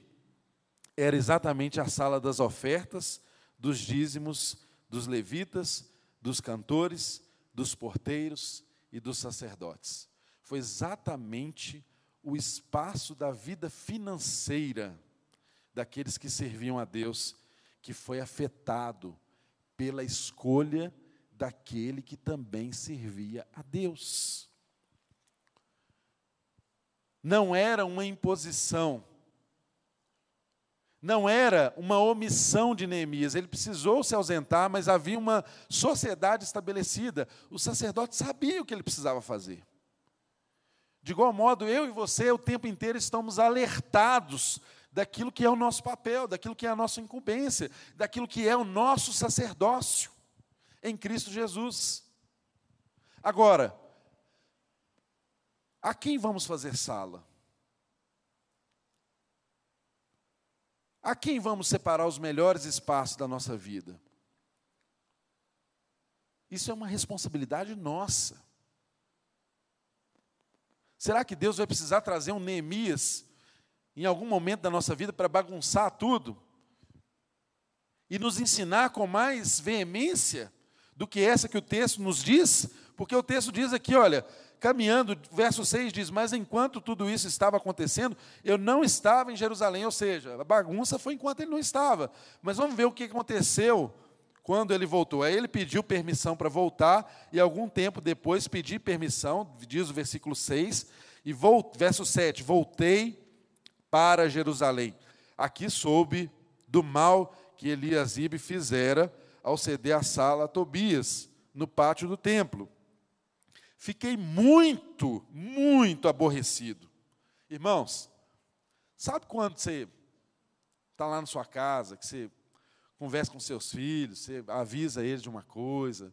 era exatamente a sala das ofertas, dos dízimos dos levitas, dos cantores, dos porteiros e dos sacerdotes. Foi exatamente o espaço da vida financeira daqueles que serviam a Deus que foi afetado pela escolha daquele que também servia a Deus. Não era uma imposição não era uma omissão de Neemias, ele precisou se ausentar, mas havia uma sociedade estabelecida. O sacerdote sabia o que ele precisava fazer. De igual modo, eu e você, o tempo inteiro, estamos alertados daquilo que é o nosso papel, daquilo que é a nossa incumbência, daquilo que é o nosso sacerdócio em Cristo Jesus. Agora, a quem vamos fazer sala? A quem vamos separar os melhores espaços da nossa vida? Isso é uma responsabilidade nossa. Será que Deus vai precisar trazer um Neemias em algum momento da nossa vida para bagunçar tudo? E nos ensinar com mais veemência do que essa que o texto nos diz? Porque o texto diz aqui, olha, caminhando, verso 6 diz: Mas enquanto tudo isso estava acontecendo, eu não estava em Jerusalém, ou seja, a bagunça foi enquanto ele não estava. Mas vamos ver o que aconteceu quando ele voltou. Aí ele pediu permissão para voltar, e algum tempo depois pedi permissão, diz o versículo 6, E verso 7, voltei para Jerusalém. Aqui soube do mal que Eliasibe fizera ao ceder a sala a Tobias, no pátio do templo. Fiquei muito, muito aborrecido. Irmãos, sabe quando você está lá na sua casa, que você conversa com seus filhos, você avisa eles de uma coisa,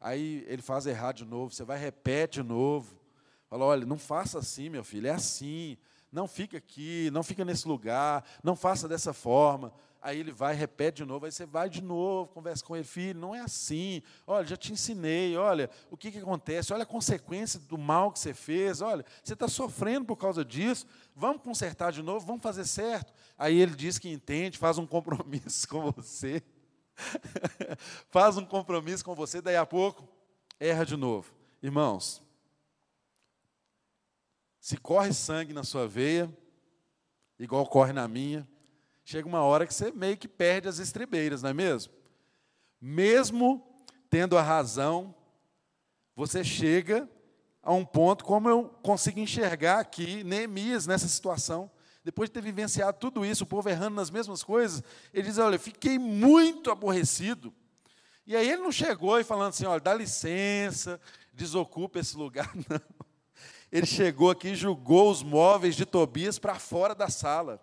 aí ele faz errado de novo, você vai repete de novo. Fala, olha, não faça assim, meu filho, é assim. Não fica aqui, não fica nesse lugar, não faça dessa forma. Aí ele vai, repete de novo, aí você vai de novo, conversa com ele, filho, não é assim. Olha, já te ensinei, olha, o que, que acontece, olha a consequência do mal que você fez, olha, você está sofrendo por causa disso, vamos consertar de novo, vamos fazer certo. Aí ele diz que entende, faz um compromisso <laughs> com você. <laughs> faz um compromisso com você, daí a pouco erra de novo. Irmãos, se corre sangue na sua veia, igual corre na minha, chega uma hora que você meio que perde as estribeiras, não é mesmo? Mesmo tendo a razão, você chega a um ponto como eu consigo enxergar aqui Neemias nessa situação. Depois de ter vivenciado tudo isso, o povo errando nas mesmas coisas, ele diz: Olha, fiquei muito aborrecido. E aí ele não chegou e falando assim: Olha, dá licença, desocupa esse lugar, <laughs> não ele chegou aqui e julgou os móveis de Tobias para fora da sala.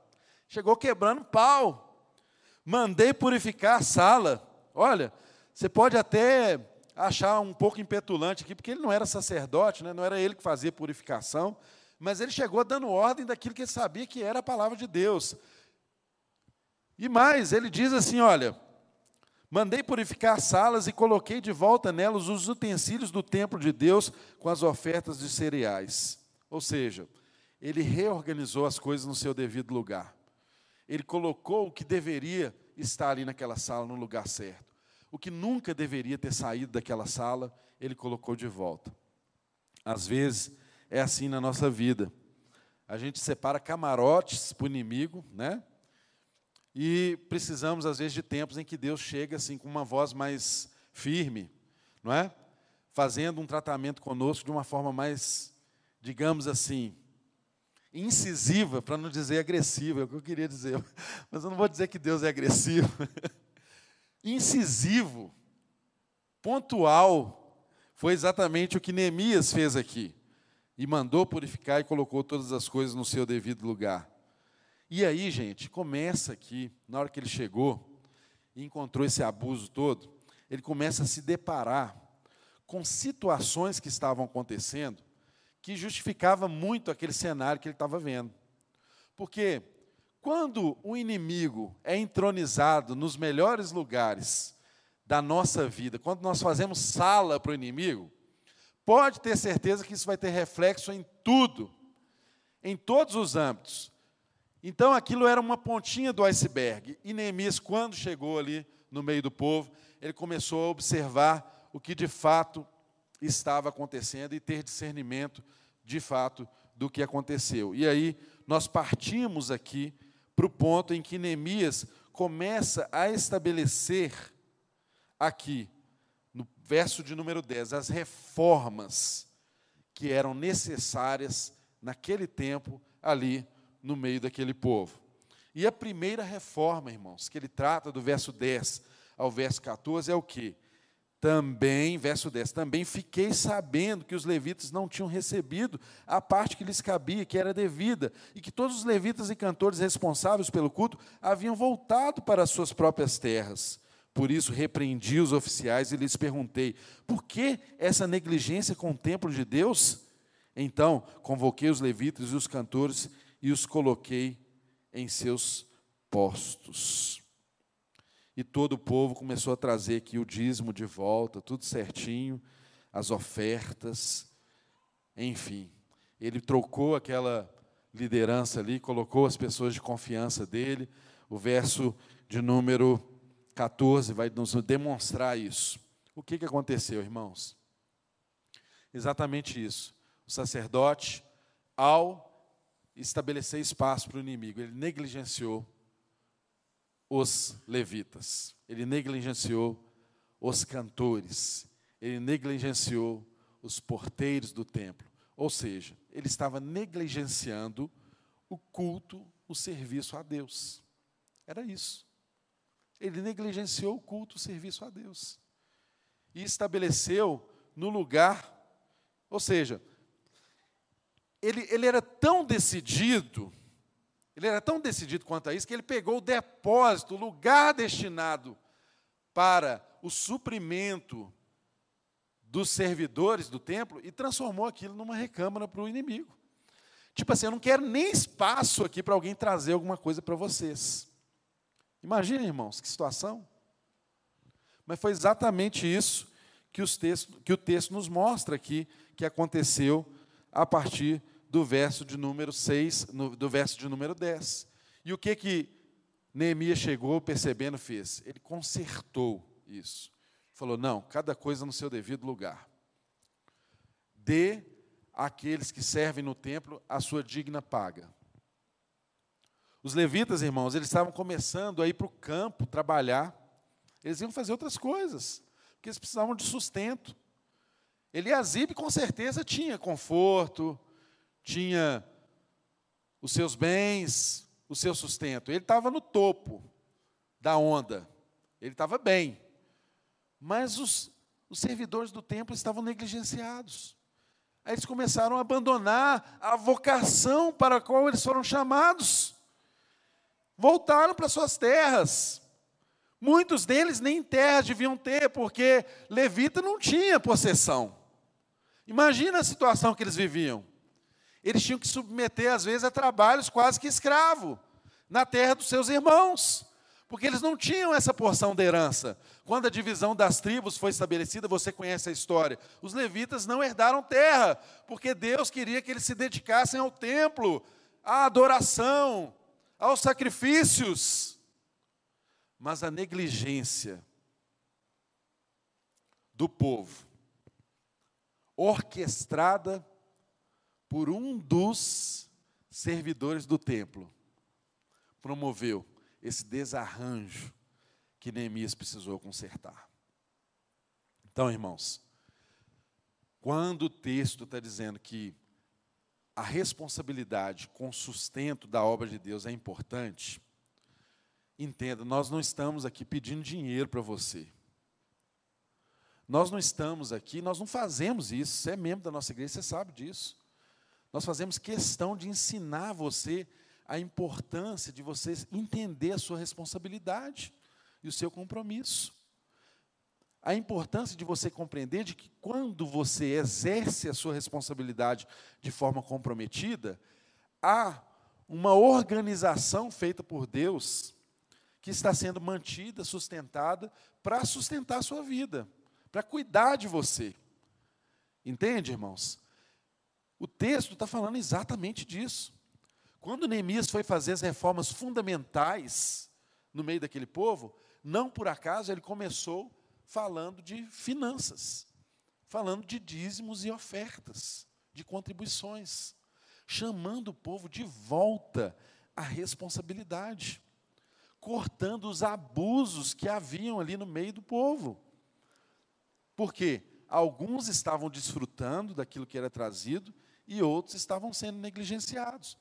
Chegou quebrando pau. Mandei purificar a sala. Olha, você pode até achar um pouco impetulante aqui, porque ele não era sacerdote, né? não era ele que fazia purificação, mas ele chegou dando ordem daquilo que ele sabia que era a palavra de Deus. E mais, ele diz assim: olha, Mandei purificar as salas e coloquei de volta nelas os utensílios do templo de Deus com as ofertas de cereais. Ou seja, ele reorganizou as coisas no seu devido lugar. Ele colocou o que deveria estar ali naquela sala no lugar certo. O que nunca deveria ter saído daquela sala, ele colocou de volta. Às vezes é assim na nossa vida. A gente separa camarotes para o inimigo, né? E precisamos, às vezes, de tempos em que Deus chega assim com uma voz mais firme, não é? Fazendo um tratamento conosco de uma forma mais, digamos assim, incisiva, para não dizer agressiva, é o que eu queria dizer. <laughs> Mas eu não vou dizer que Deus é agressivo. <laughs> Incisivo, pontual, foi exatamente o que Neemias fez aqui. E mandou purificar e colocou todas as coisas no seu devido lugar. E aí, gente, começa aqui, na hora que ele chegou e encontrou esse abuso todo, ele começa a se deparar com situações que estavam acontecendo que justificava muito aquele cenário que ele estava vendo. Porque quando o inimigo é entronizado nos melhores lugares da nossa vida, quando nós fazemos sala para o inimigo, pode ter certeza que isso vai ter reflexo em tudo, em todos os âmbitos. Então aquilo era uma pontinha do iceberg. E Neemias, quando chegou ali no meio do povo, ele começou a observar o que de fato estava acontecendo e ter discernimento de fato do que aconteceu. E aí nós partimos aqui para o ponto em que Neemias começa a estabelecer aqui, no verso de número 10, as reformas que eram necessárias naquele tempo ali no meio daquele povo. E a primeira reforma, irmãos, que ele trata do verso 10 ao verso 14 é o que? Também, verso 10, também fiquei sabendo que os levitas não tinham recebido a parte que lhes cabia, que era devida, e que todos os levitas e cantores responsáveis pelo culto haviam voltado para as suas próprias terras. Por isso repreendi os oficiais e lhes perguntei: por que essa negligência com o templo de Deus? Então convoquei os levitas e os cantores e os coloquei em seus postos. E todo o povo começou a trazer aqui o dízimo de volta, tudo certinho, as ofertas, enfim. Ele trocou aquela liderança ali, colocou as pessoas de confiança dele. O verso de número 14 vai nos demonstrar isso. O que, que aconteceu, irmãos? Exatamente isso. O sacerdote, ao estabelecer espaço para o inimigo. Ele negligenciou os levitas, ele negligenciou os cantores, ele negligenciou os porteiros do templo. Ou seja, ele estava negligenciando o culto, o serviço a Deus. Era isso. Ele negligenciou o culto, o serviço a Deus. E estabeleceu no lugar, ou seja, ele, ele era tão decidido, ele era tão decidido quanto a isso, que ele pegou o depósito, o lugar destinado para o suprimento dos servidores do templo e transformou aquilo numa recâmara para o inimigo. Tipo assim, eu não quero nem espaço aqui para alguém trazer alguma coisa para vocês. Imagina, irmãos, que situação. Mas foi exatamente isso que, os textos, que o texto nos mostra aqui, que aconteceu a partir do verso de número 6, no, do verso de número 10. E o que que Neemias chegou percebendo fez? Ele consertou isso. Falou: "Não, cada coisa no seu devido lugar. Dê àqueles que servem no templo a sua digna paga." Os levitas, irmãos, eles estavam começando a ir para o campo trabalhar. Eles iam fazer outras coisas, porque eles precisavam de sustento. Eliasib, com certeza, tinha conforto, tinha os seus bens, o seu sustento. Ele estava no topo da onda, ele estava bem. Mas os, os servidores do templo estavam negligenciados. Aí eles começaram a abandonar a vocação para a qual eles foram chamados. Voltaram para suas terras. Muitos deles nem terras deviam ter, porque levita não tinha possessão. Imagina a situação que eles viviam eles tinham que submeter, às vezes, a trabalhos quase que escravo, na terra dos seus irmãos, porque eles não tinham essa porção da herança. Quando a divisão das tribos foi estabelecida, você conhece a história, os levitas não herdaram terra, porque Deus queria que eles se dedicassem ao templo, à adoração, aos sacrifícios. Mas a negligência do povo, orquestrada por um dos servidores do templo, promoveu esse desarranjo que Neemias precisou consertar. Então, irmãos, quando o texto está dizendo que a responsabilidade com o sustento da obra de Deus é importante, entenda, nós não estamos aqui pedindo dinheiro para você. Nós não estamos aqui, nós não fazemos isso. Você é membro da nossa igreja, você sabe disso. Nós fazemos questão de ensinar você a importância de você entender a sua responsabilidade e o seu compromisso. A importância de você compreender de que quando você exerce a sua responsabilidade de forma comprometida, há uma organização feita por Deus que está sendo mantida, sustentada para sustentar a sua vida, para cuidar de você. Entende, irmãos? O texto está falando exatamente disso. Quando Neemias foi fazer as reformas fundamentais no meio daquele povo, não por acaso ele começou falando de finanças, falando de dízimos e ofertas, de contribuições, chamando o povo de volta à responsabilidade, cortando os abusos que haviam ali no meio do povo. Porque alguns estavam desfrutando daquilo que era trazido e outros estavam sendo negligenciados.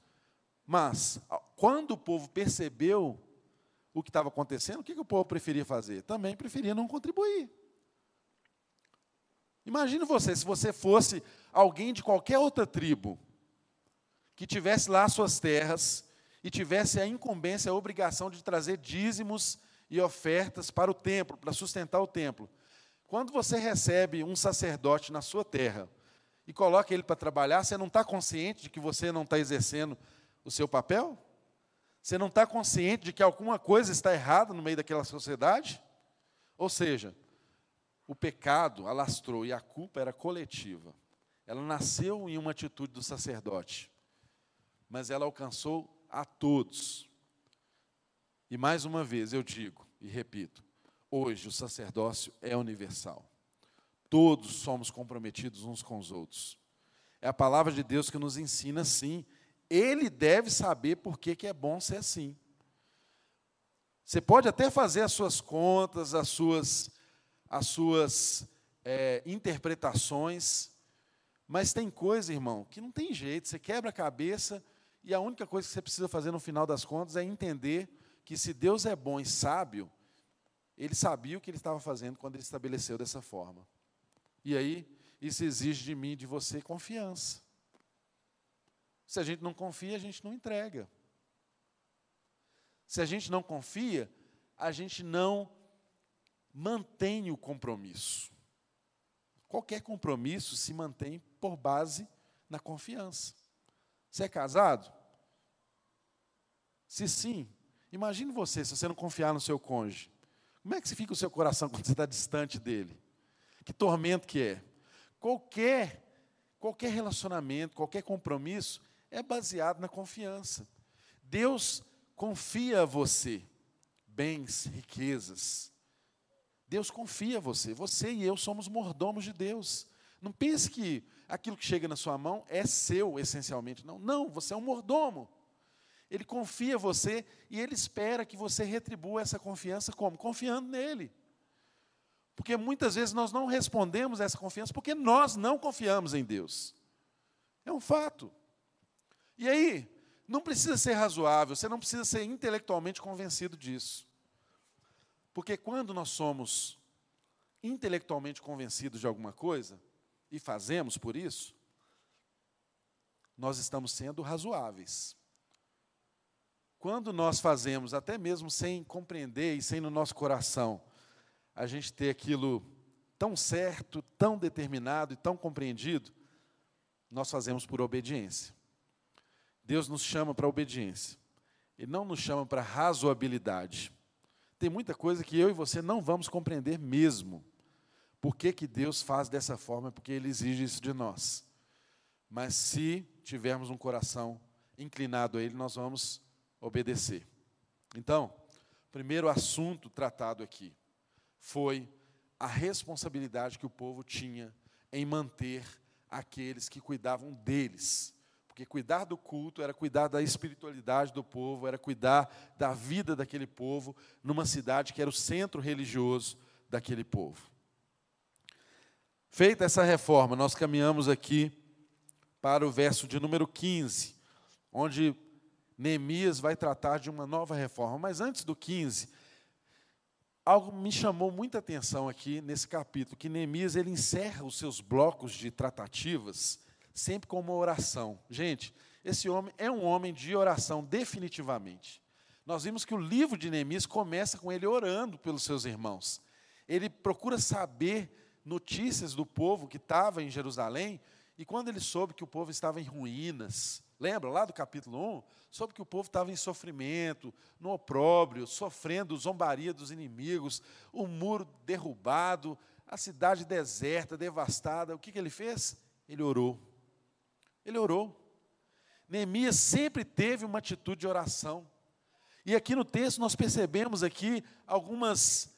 Mas, quando o povo percebeu o que estava acontecendo, o que, que o povo preferia fazer? Também preferia não contribuir. Imagine você, se você fosse alguém de qualquer outra tribo, que tivesse lá suas terras e tivesse a incumbência, a obrigação de trazer dízimos e ofertas para o templo, para sustentar o templo. Quando você recebe um sacerdote na sua terra, e coloca ele para trabalhar, você não está consciente de que você não está exercendo o seu papel? Você não está consciente de que alguma coisa está errada no meio daquela sociedade? Ou seja, o pecado alastrou e a culpa era coletiva. Ela nasceu em uma atitude do sacerdote, mas ela alcançou a todos. E mais uma vez eu digo e repito: hoje o sacerdócio é universal. Todos somos comprometidos uns com os outros. É a palavra de Deus que nos ensina assim. Ele deve saber por que, que é bom ser assim. Você pode até fazer as suas contas, as suas, as suas é, interpretações, Mas tem coisa, irmão, que não tem jeito, você quebra a cabeça e a única coisa que você precisa fazer no final das contas é entender que se Deus é bom e sábio, ele sabia o que ele estava fazendo quando ele estabeleceu dessa forma. E aí, isso exige de mim e de você confiança. Se a gente não confia, a gente não entrega. Se a gente não confia, a gente não mantém o compromisso. Qualquer compromisso se mantém por base na confiança. Você é casado? Se sim, imagine você, se você não confiar no seu cônjuge. Como é que fica o seu coração <laughs> quando você está distante dele? Que tormento que é. Qualquer, qualquer relacionamento, qualquer compromisso é baseado na confiança. Deus confia a você bens, riquezas. Deus confia a você. Você e eu somos mordomos de Deus. Não pense que aquilo que chega na sua mão é seu essencialmente. Não, não, você é um mordomo. Ele confia você e ele espera que você retribua essa confiança como? Confiando nele. Porque muitas vezes nós não respondemos a essa confiança porque nós não confiamos em Deus. É um fato. E aí, não precisa ser razoável, você não precisa ser intelectualmente convencido disso. Porque quando nós somos intelectualmente convencidos de alguma coisa, e fazemos por isso, nós estamos sendo razoáveis. Quando nós fazemos, até mesmo sem compreender e sem no nosso coração, a gente ter aquilo tão certo, tão determinado e tão compreendido, nós fazemos por obediência. Deus nos chama para obediência. Ele não nos chama para razoabilidade. Tem muita coisa que eu e você não vamos compreender mesmo. Por que, que Deus faz dessa forma? Porque Ele exige isso de nós. Mas se tivermos um coração inclinado a Ele, nós vamos obedecer. Então, primeiro assunto tratado aqui foi a responsabilidade que o povo tinha em manter aqueles que cuidavam deles. Porque cuidar do culto era cuidar da espiritualidade do povo, era cuidar da vida daquele povo, numa cidade que era o centro religioso daquele povo. Feita essa reforma, nós caminhamos aqui para o verso de número 15, onde Neemias vai tratar de uma nova reforma. Mas antes do 15, algo me chamou muita atenção aqui nesse capítulo, que Neemias ele encerra os seus blocos de tratativas sempre com uma oração. Gente, esse homem é um homem de oração definitivamente. Nós vimos que o livro de Neemias começa com ele orando pelos seus irmãos. Ele procura saber notícias do povo que estava em Jerusalém, e quando ele soube que o povo estava em ruínas, Lembra lá do capítulo 1? Soube que o povo estava em sofrimento, no opróbrio, sofrendo zombaria dos inimigos, o muro derrubado, a cidade deserta, devastada. O que, que ele fez? Ele orou. Ele orou. Neemias sempre teve uma atitude de oração. E aqui no texto nós percebemos aqui algumas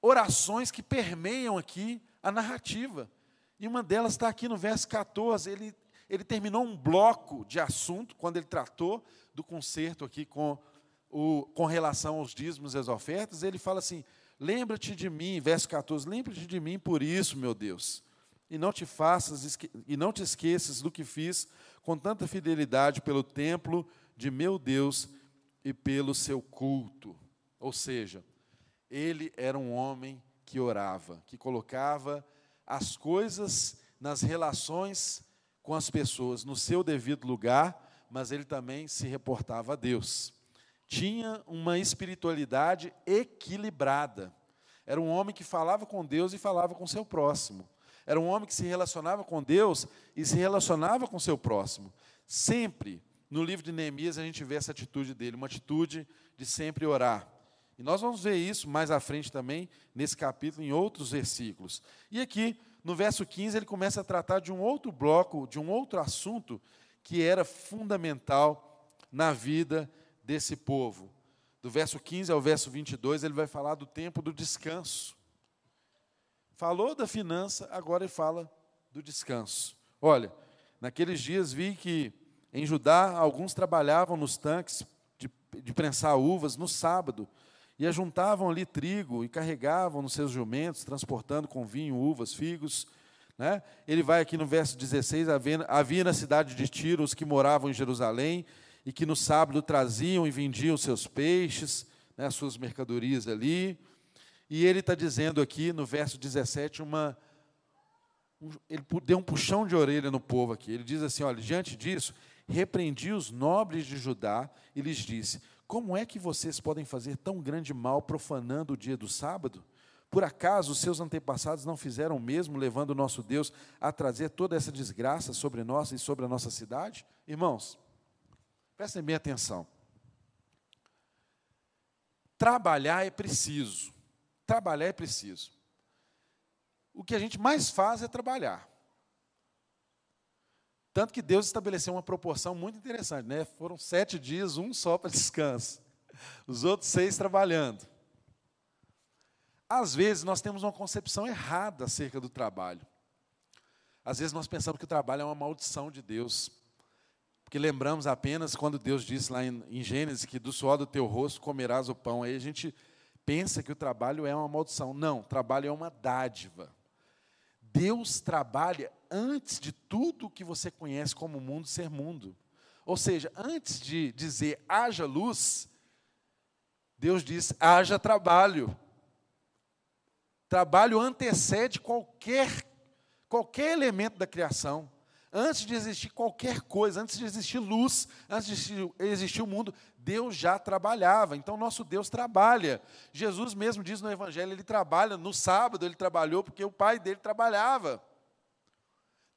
orações que permeiam aqui a narrativa. E uma delas está aqui no verso 14. Ele ele terminou um bloco de assunto, quando ele tratou do concerto aqui com, o, com relação aos dízimos e as ofertas, ele fala assim: Lembra-te de mim, verso 14, lembra-te de mim por isso, meu Deus, e não te faças e não te esqueças do que fiz com tanta fidelidade pelo templo de meu Deus e pelo seu culto. Ou seja, ele era um homem que orava, que colocava as coisas nas relações com as pessoas no seu devido lugar, mas ele também se reportava a Deus. Tinha uma espiritualidade equilibrada. Era um homem que falava com Deus e falava com seu próximo. Era um homem que se relacionava com Deus e se relacionava com seu próximo. Sempre no livro de Neemias a gente vê essa atitude dele, uma atitude de sempre orar. E nós vamos ver isso mais à frente também, nesse capítulo, em outros versículos. E aqui, no verso 15, ele começa a tratar de um outro bloco, de um outro assunto que era fundamental na vida desse povo. Do verso 15 ao verso 22, ele vai falar do tempo do descanso. Falou da finança, agora ele fala do descanso. Olha, naqueles dias vi que em Judá alguns trabalhavam nos tanques de, de prensar uvas no sábado e ajuntavam ali trigo e carregavam nos seus jumentos, transportando com vinho, uvas, figos. Né? Ele vai aqui no verso 16: havia, na cidade de Tiro os que moravam em Jerusalém e que no sábado traziam e vendiam seus peixes, né, as suas mercadorias ali. E ele está dizendo aqui no verso 17 uma. Um, ele deu um puxão de orelha no povo aqui. Ele diz assim: olha, diante disso, repreendi os nobres de Judá e lhes disse: Como é que vocês podem fazer tão grande mal profanando o dia do sábado? Por acaso os seus antepassados não fizeram o mesmo, levando o nosso Deus a trazer toda essa desgraça sobre nós e sobre a nossa cidade? Irmãos, prestem bem atenção. Trabalhar é preciso. Trabalhar é preciso. O que a gente mais faz é trabalhar. Tanto que Deus estabeleceu uma proporção muito interessante, né? Foram sete dias, um só para <laughs> descanso. Os outros seis trabalhando. Às vezes nós temos uma concepção errada acerca do trabalho. Às vezes nós pensamos que o trabalho é uma maldição de Deus. Porque lembramos apenas quando Deus disse lá em, em Gênesis que do suor do teu rosto comerás o pão. Aí a gente pensa que o trabalho é uma maldição. Não, trabalho é uma dádiva. Deus trabalha antes de tudo que você conhece como mundo ser mundo. Ou seja, antes de dizer haja luz, Deus diz haja trabalho. Trabalho antecede qualquer, qualquer elemento da criação. Antes de existir qualquer coisa, antes de existir luz, antes de existir, existir o mundo, Deus já trabalhava. Então, nosso Deus trabalha. Jesus mesmo diz no Evangelho, ele trabalha. No sábado, ele trabalhou porque o pai dele trabalhava.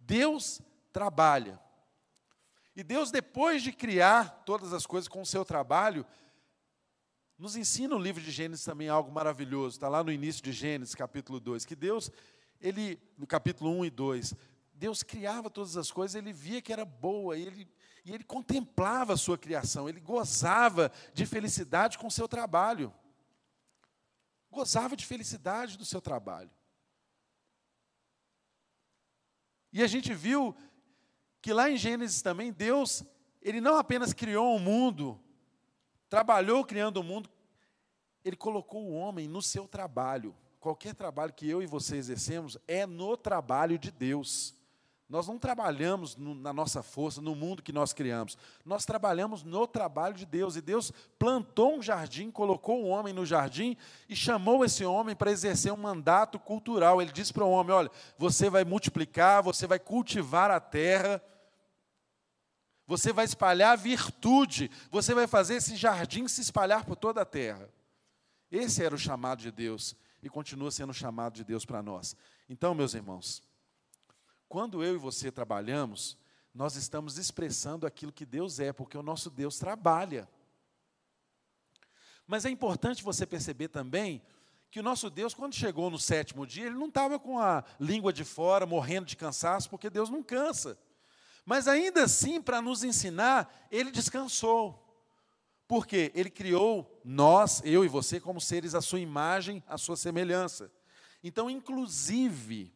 Deus trabalha. E Deus, depois de criar todas as coisas com o seu trabalho, nos ensina o livro de Gênesis também algo maravilhoso. Está lá no início de Gênesis, capítulo 2, que Deus, ele, no capítulo 1 e 2, Deus criava todas as coisas, ele via que era boa, e ele, e ele contemplava a sua criação, ele gozava de felicidade com o seu trabalho. Gozava de felicidade do seu trabalho. E a gente viu que lá em Gênesis também, Deus, ele não apenas criou o um mundo trabalhou criando o mundo, ele colocou o homem no seu trabalho. Qualquer trabalho que eu e você exercemos é no trabalho de Deus. Nós não trabalhamos no, na nossa força, no mundo que nós criamos. Nós trabalhamos no trabalho de Deus. E Deus plantou um jardim, colocou o homem no jardim e chamou esse homem para exercer um mandato cultural. Ele disse para o homem: Olha, você vai multiplicar, você vai cultivar a terra, você vai espalhar virtude, você vai fazer esse jardim se espalhar por toda a terra. Esse era o chamado de Deus e continua sendo o chamado de Deus para nós. Então, meus irmãos, quando eu e você trabalhamos, nós estamos expressando aquilo que Deus é, porque o nosso Deus trabalha. Mas é importante você perceber também que o nosso Deus, quando chegou no sétimo dia, ele não estava com a língua de fora, morrendo de cansaço, porque Deus não cansa. Mas ainda assim, para nos ensinar, ele descansou. Porque ele criou nós, eu e você, como seres à sua imagem, à sua semelhança. Então, inclusive,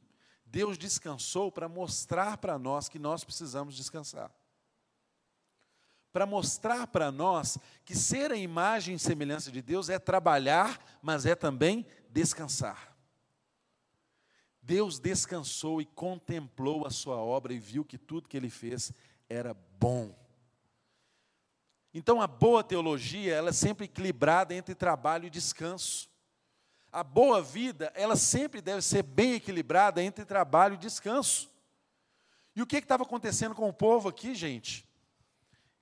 Deus descansou para mostrar para nós que nós precisamos descansar. Para mostrar para nós que ser a imagem e semelhança de Deus é trabalhar, mas é também descansar. Deus descansou e contemplou a sua obra e viu que tudo que ele fez era bom. Então a boa teologia, ela é sempre equilibrada entre trabalho e descanso. A boa vida, ela sempre deve ser bem equilibrada entre trabalho e descanso. E o que estava acontecendo com o povo aqui, gente?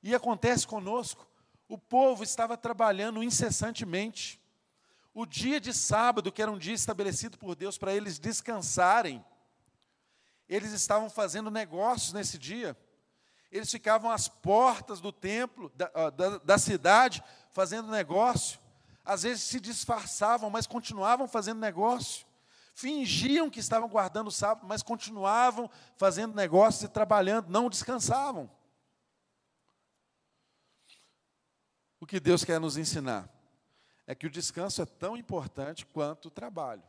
E acontece conosco. O povo estava trabalhando incessantemente o dia de sábado, que era um dia estabelecido por Deus para eles descansarem, eles estavam fazendo negócios nesse dia. Eles ficavam às portas do templo, da, da, da cidade, fazendo negócio. Às vezes se disfarçavam, mas continuavam fazendo negócio. Fingiam que estavam guardando o sábado, mas continuavam fazendo negócios e trabalhando, não descansavam. O que Deus quer nos ensinar? é que o descanso é tão importante quanto o trabalho.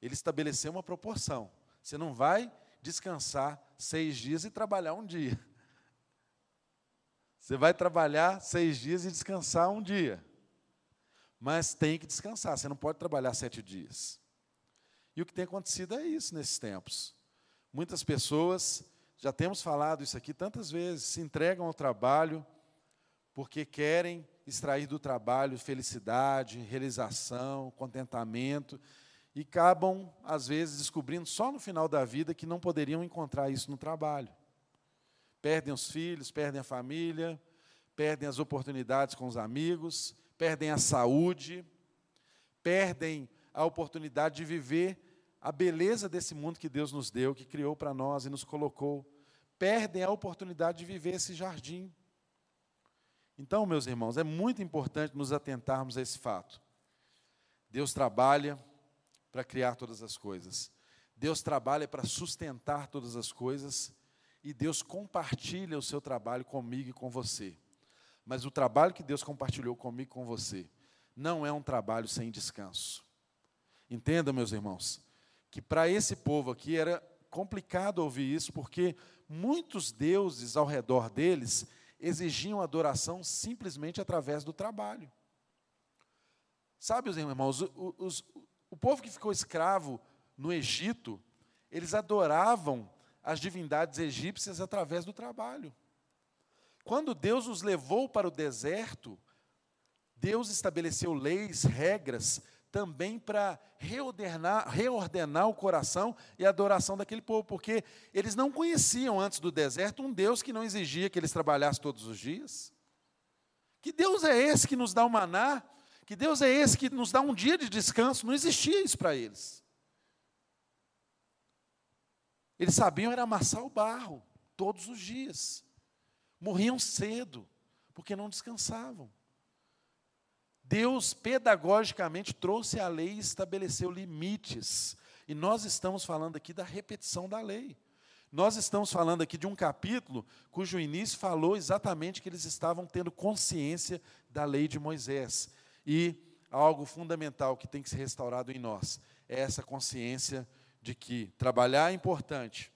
Ele estabeleceu uma proporção. Você não vai descansar seis dias e trabalhar um dia. Você vai trabalhar seis dias e descansar um dia. Mas tem que descansar, você não pode trabalhar sete dias. E o que tem acontecido é isso nesses tempos. Muitas pessoas, já temos falado isso aqui tantas vezes, se entregam ao trabalho porque querem extrair do trabalho felicidade, realização, contentamento, e acabam, às vezes, descobrindo só no final da vida que não poderiam encontrar isso no trabalho. Perdem os filhos, perdem a família, perdem as oportunidades com os amigos, perdem a saúde, perdem a oportunidade de viver a beleza desse mundo que Deus nos deu, que criou para nós e nos colocou. Perdem a oportunidade de viver esse jardim. Então, meus irmãos, é muito importante nos atentarmos a esse fato. Deus trabalha para criar todas as coisas. Deus trabalha para sustentar todas as coisas e Deus compartilha o seu trabalho comigo e com você. Mas o trabalho que Deus compartilhou comigo com você não é um trabalho sem descanso. Entenda, meus irmãos, que para esse povo aqui era complicado ouvir isso, porque muitos deuses ao redor deles exigiam adoração simplesmente através do trabalho. Sabe, os irmãos, os, os, o povo que ficou escravo no Egito, eles adoravam as divindades egípcias através do trabalho. Quando Deus os levou para o deserto, Deus estabeleceu leis, regras, também para reordenar, reordenar o coração e a adoração daquele povo, porque eles não conheciam antes do deserto um Deus que não exigia que eles trabalhassem todos os dias. Que Deus é esse que nos dá o maná? Que Deus é esse que nos dá um dia de descanso? Não existia isso para eles. Eles sabiam era amassar o barro todos os dias. Morriam cedo, porque não descansavam. Deus pedagogicamente trouxe a lei e estabeleceu limites. E nós estamos falando aqui da repetição da lei. Nós estamos falando aqui de um capítulo cujo início falou exatamente que eles estavam tendo consciência da lei de Moisés. E algo fundamental que tem que ser restaurado em nós é essa consciência de que trabalhar é importante,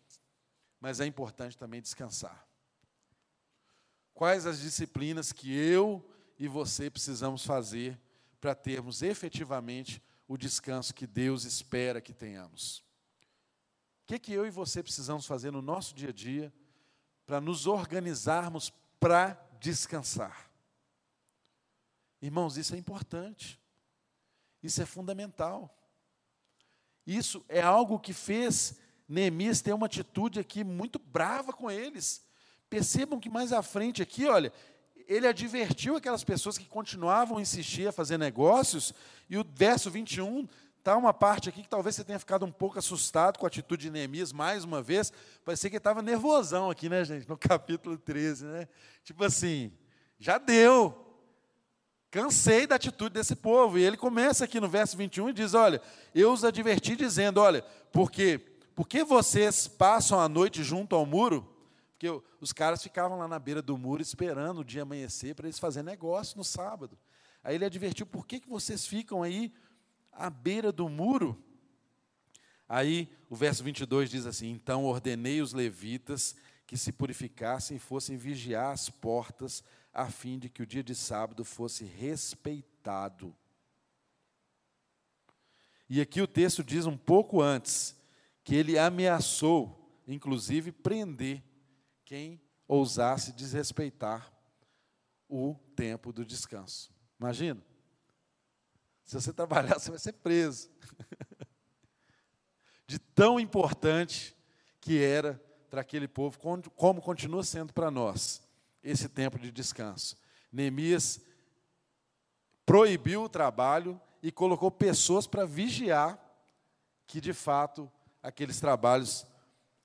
mas é importante também descansar. Quais as disciplinas que eu e você precisamos fazer para termos efetivamente o descanso que Deus espera que tenhamos. O que, que eu e você precisamos fazer no nosso dia a dia para nos organizarmos para descansar? Irmãos, isso é importante, isso é fundamental. Isso é algo que fez Neemias ter uma atitude aqui muito brava com eles. Percebam que mais à frente aqui, olha, ele advertiu aquelas pessoas que continuavam a insistir a fazer negócios, e o verso 21 está uma parte aqui que talvez você tenha ficado um pouco assustado com a atitude de Neemias, mais uma vez, parecia que ele estava nervosão aqui, né, gente, no <laughs> capítulo 13, né? Tipo assim, já deu, cansei da atitude desse povo, e ele começa aqui no verso 21 e diz, olha, eu os adverti dizendo, olha, porque, porque vocês passam a noite junto ao muro, porque os caras ficavam lá na beira do muro esperando o dia amanhecer para eles fazerem negócio no sábado. Aí ele advertiu: por que, que vocês ficam aí à beira do muro? Aí o verso 22 diz assim: Então ordenei os levitas que se purificassem e fossem vigiar as portas, a fim de que o dia de sábado fosse respeitado. E aqui o texto diz um pouco antes que ele ameaçou, inclusive, prender quem ousasse desrespeitar o tempo do descanso. Imagina. Se você trabalhar, <laughs> você vai ser preso. <laughs> De tão importante que era para aquele povo, como continua sendo para nós, esse tempo de descanso. Neemias proibiu o trabalho e colocou pessoas para vigiar que, de fato, aqueles trabalhos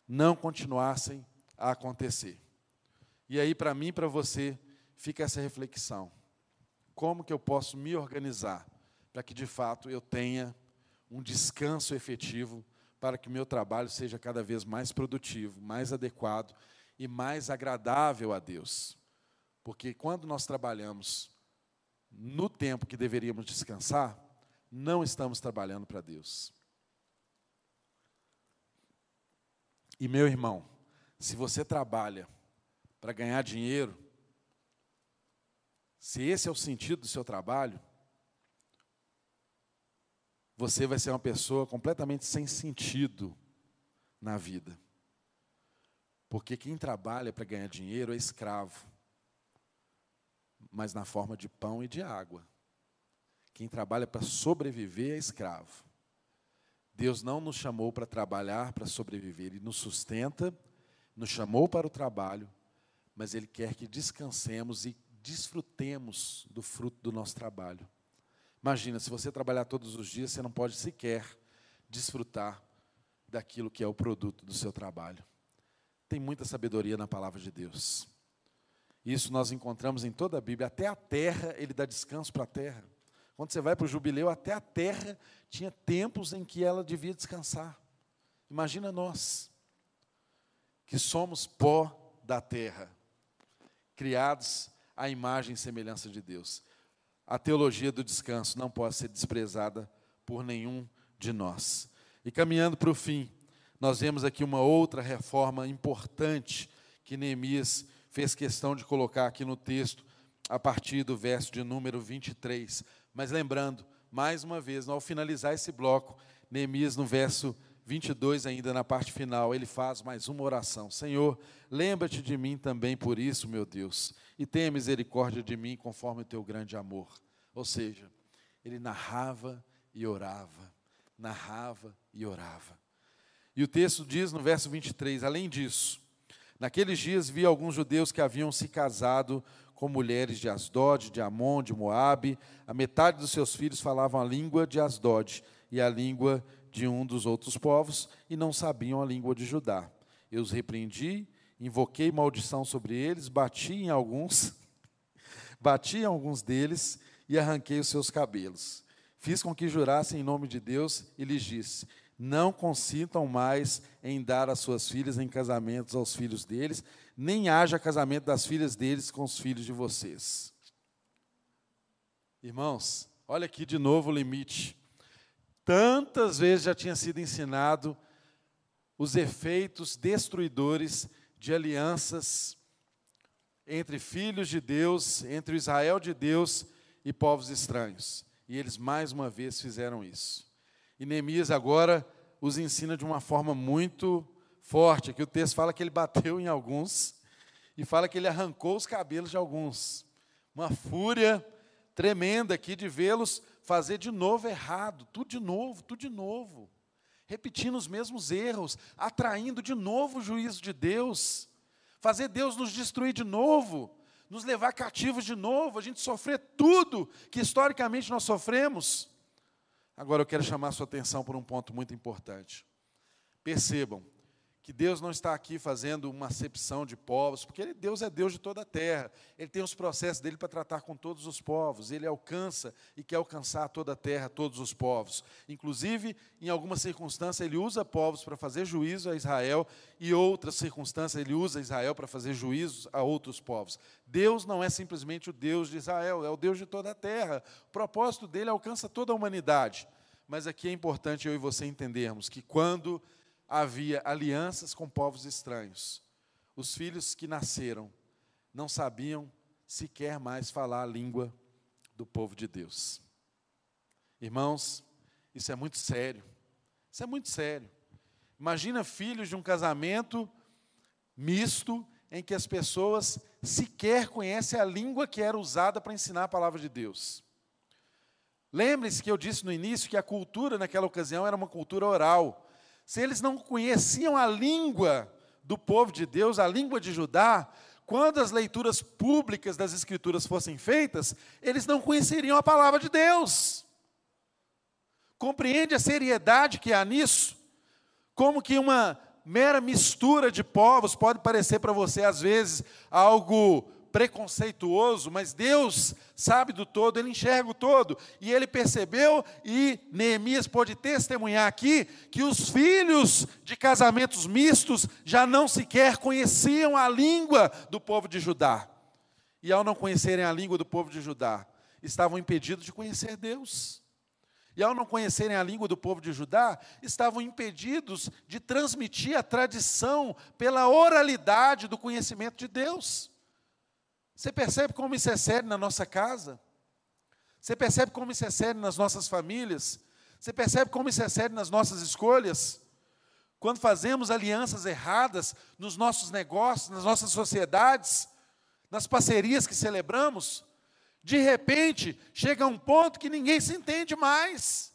não continuassem a acontecer. E aí, para mim e para você, fica essa reflexão. Como que eu posso me organizar para que, de fato, eu tenha um descanso efetivo para que meu trabalho seja cada vez mais produtivo, mais adequado e mais agradável a Deus? Porque quando nós trabalhamos no tempo que deveríamos descansar, não estamos trabalhando para Deus. E meu irmão, se você trabalha para ganhar dinheiro, se esse é o sentido do seu trabalho, você vai ser uma pessoa completamente sem sentido na vida. Porque quem trabalha para ganhar dinheiro é escravo, mas na forma de pão e de água. Quem trabalha para sobreviver é escravo. Deus não nos chamou para trabalhar para sobreviver, Ele nos sustenta, nos chamou para o trabalho, mas Ele quer que descansemos e desfrutemos do fruto do nosso trabalho. Imagina, se você trabalhar todos os dias, você não pode sequer desfrutar daquilo que é o produto do seu trabalho. Tem muita sabedoria na palavra de Deus. Isso nós encontramos em toda a Bíblia. Até a terra, ele dá descanso para a terra. Quando você vai para o jubileu, até a terra tinha tempos em que ela devia descansar. Imagina nós, que somos pó da terra, criados à imagem e semelhança de Deus. A teologia do descanso não pode ser desprezada por nenhum de nós. E caminhando para o fim, nós vemos aqui uma outra reforma importante que Neemias fez questão de colocar aqui no texto, a partir do verso de número 23. Mas lembrando, mais uma vez, ao finalizar esse bloco, Neemias, no verso 22, ainda na parte final, ele faz mais uma oração: Senhor, lembra-te de mim também por isso, meu Deus, e tenha misericórdia de mim conforme o teu grande amor. Ou seja, ele narrava e orava, narrava e orava. E o texto diz no verso 23, além disso, naqueles dias vi alguns judeus que haviam se casado com mulheres de Asdod, de Amon, de Moabe. A metade dos seus filhos falavam a língua de Asdod e a língua de um dos outros povos e não sabiam a língua de Judá. Eu os repreendi, invoquei maldição sobre eles, bati em alguns, <laughs> bati em alguns deles e arranquei os seus cabelos. Fiz com que jurassem em nome de Deus e lhes disse: Não consintam mais em dar as suas filhas em casamentos aos filhos deles, nem haja casamento das filhas deles com os filhos de vocês. Irmãos, olha aqui de novo o limite. Tantas vezes já tinha sido ensinado os efeitos destruidores de alianças entre filhos de Deus, entre o Israel de Deus e povos estranhos. E eles mais uma vez fizeram isso. E Neemias agora os ensina de uma forma muito forte. Aqui o texto fala que ele bateu em alguns e fala que ele arrancou os cabelos de alguns. Uma fúria tremenda aqui de vê-los fazer de novo errado, tudo de novo, tudo de novo. Repetindo os mesmos erros, atraindo de novo o juízo de Deus, fazer Deus nos destruir de novo, nos levar cativos de novo, a gente sofrer tudo que historicamente nós sofremos. Agora eu quero chamar a sua atenção por um ponto muito importante. Percebam, que Deus não está aqui fazendo uma acepção de povos, porque Deus é Deus de toda a terra. Ele tem os processos dele para tratar com todos os povos. Ele alcança e quer alcançar toda a terra, todos os povos. Inclusive, em algumas circunstâncias, ele usa povos para fazer juízo a Israel, e outras circunstâncias, ele usa Israel para fazer juízos a outros povos. Deus não é simplesmente o Deus de Israel, é o Deus de toda a terra. O propósito dele alcança toda a humanidade. Mas aqui é importante eu e você entendermos que quando havia alianças com povos estranhos. Os filhos que nasceram não sabiam sequer mais falar a língua do povo de Deus. Irmãos, isso é muito sério. Isso é muito sério. Imagina filhos de um casamento misto em que as pessoas sequer conhecem a língua que era usada para ensinar a palavra de Deus. Lembre-se que eu disse no início que a cultura naquela ocasião era uma cultura oral se eles não conheciam a língua do povo de Deus, a língua de Judá, quando as leituras públicas das Escrituras fossem feitas, eles não conheceriam a palavra de Deus. Compreende a seriedade que há nisso? Como que uma mera mistura de povos pode parecer para você, às vezes, algo preconceituoso, mas Deus sabe do todo, Ele enxerga o todo. E ele percebeu, e Neemias pode testemunhar aqui, que os filhos de casamentos mistos já não sequer conheciam a língua do povo de Judá. E ao não conhecerem a língua do povo de Judá, estavam impedidos de conhecer Deus. E ao não conhecerem a língua do povo de Judá, estavam impedidos de transmitir a tradição pela oralidade do conhecimento de Deus. Você percebe como isso é sério na nossa casa? Você percebe como isso é sério nas nossas famílias? Você percebe como isso é sério nas nossas escolhas? quando fazemos alianças erradas nos nossos negócios, nas nossas sociedades, nas parcerias que celebramos, de repente chega um ponto que ninguém se entende mais.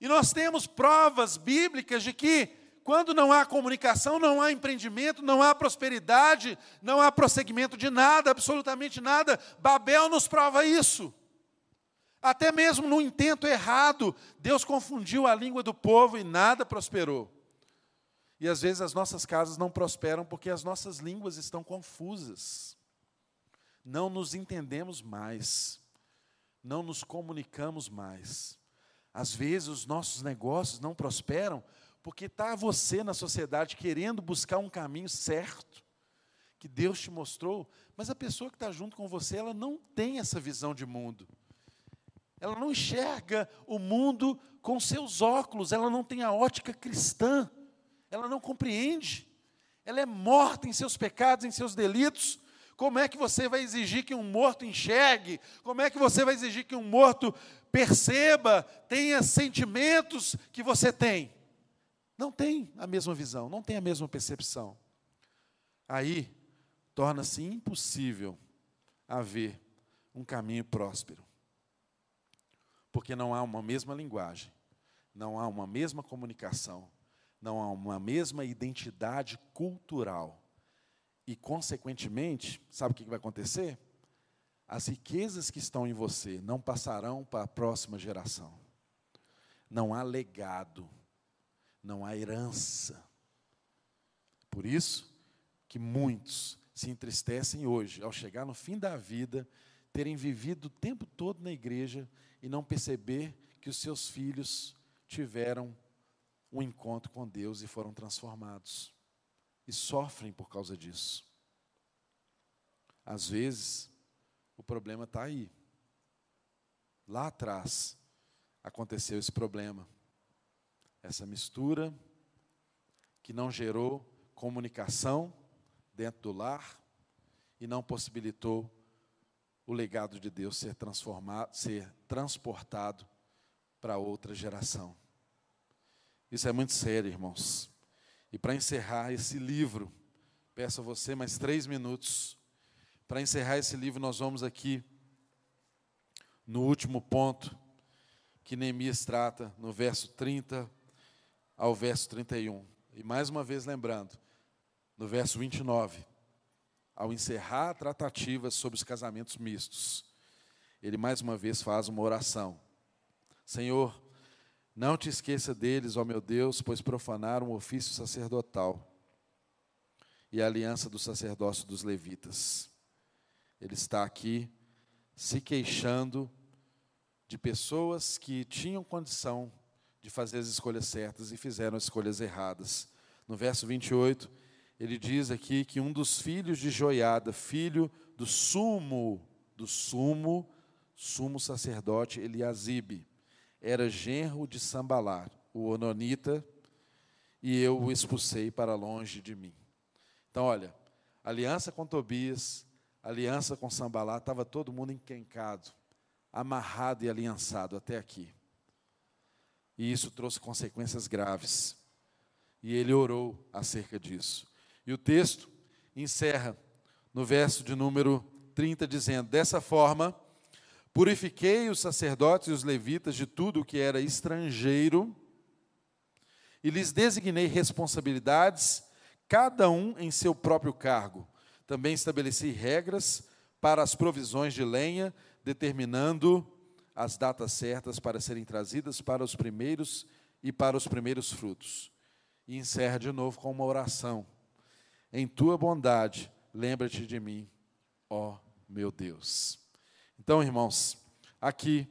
E nós temos provas bíblicas de que, quando não há comunicação, não há empreendimento, não há prosperidade, não há prosseguimento de nada, absolutamente nada. Babel nos prova isso. Até mesmo no intento errado, Deus confundiu a língua do povo e nada prosperou. E às vezes as nossas casas não prosperam porque as nossas línguas estão confusas. Não nos entendemos mais. Não nos comunicamos mais. Às vezes os nossos negócios não prosperam porque está você na sociedade querendo buscar um caminho certo que Deus te mostrou, mas a pessoa que está junto com você, ela não tem essa visão de mundo. Ela não enxerga o mundo com seus óculos, ela não tem a ótica cristã, ela não compreende. Ela é morta em seus pecados, em seus delitos, como é que você vai exigir que um morto enxergue? Como é que você vai exigir que um morto perceba, tenha sentimentos que você tem? Não tem a mesma visão, não tem a mesma percepção. Aí torna-se impossível haver um caminho próspero. Porque não há uma mesma linguagem, não há uma mesma comunicação, não há uma mesma identidade cultural e, consequentemente, sabe o que vai acontecer? As riquezas que estão em você não passarão para a próxima geração. Não há legado, não há herança. Por isso que muitos se entristecem hoje, ao chegar no fim da vida, terem vivido o tempo todo na igreja e não perceber que os seus filhos tiveram um encontro com Deus e foram transformados e sofrem por causa disso. Às vezes, o problema está aí. Lá atrás aconteceu esse problema. Essa mistura que não gerou comunicação dentro do lar e não possibilitou o legado de Deus ser transformado, ser transportado para outra geração. Isso é muito sério, irmãos. E para encerrar esse livro, peço a você mais três minutos. Para encerrar esse livro, nós vamos aqui no último ponto que Neemias trata, no verso 30 ao verso 31. E mais uma vez lembrando, no verso 29, ao encerrar a tratativa sobre os casamentos mistos, ele mais uma vez faz uma oração. Senhor, não te esqueça deles, ó meu Deus, pois profanaram o ofício sacerdotal e a aliança do sacerdócio dos levitas. Ele está aqui se queixando de pessoas que tinham condição de fazer as escolhas certas e fizeram as escolhas erradas. No verso 28, ele diz aqui que um dos filhos de Joiada, filho do sumo, do sumo, sumo sacerdote Eliasibe, era genro de Sambalar, o Ononita, e eu o expulsei para longe de mim. Então, olha, aliança com Tobias, aliança com Sambalar, estava todo mundo enquencado, amarrado e aliançado até aqui. E isso trouxe consequências graves. E ele orou acerca disso. E o texto encerra no verso de número 30, dizendo: Dessa forma, Purifiquei os sacerdotes e os levitas de tudo o que era estrangeiro e lhes designei responsabilidades, cada um em seu próprio cargo. Também estabeleci regras para as provisões de lenha, determinando as datas certas para serem trazidas para os primeiros e para os primeiros frutos. E encerra de novo com uma oração. Em tua bondade, lembra-te de mim, ó meu Deus. Então, irmãos, aqui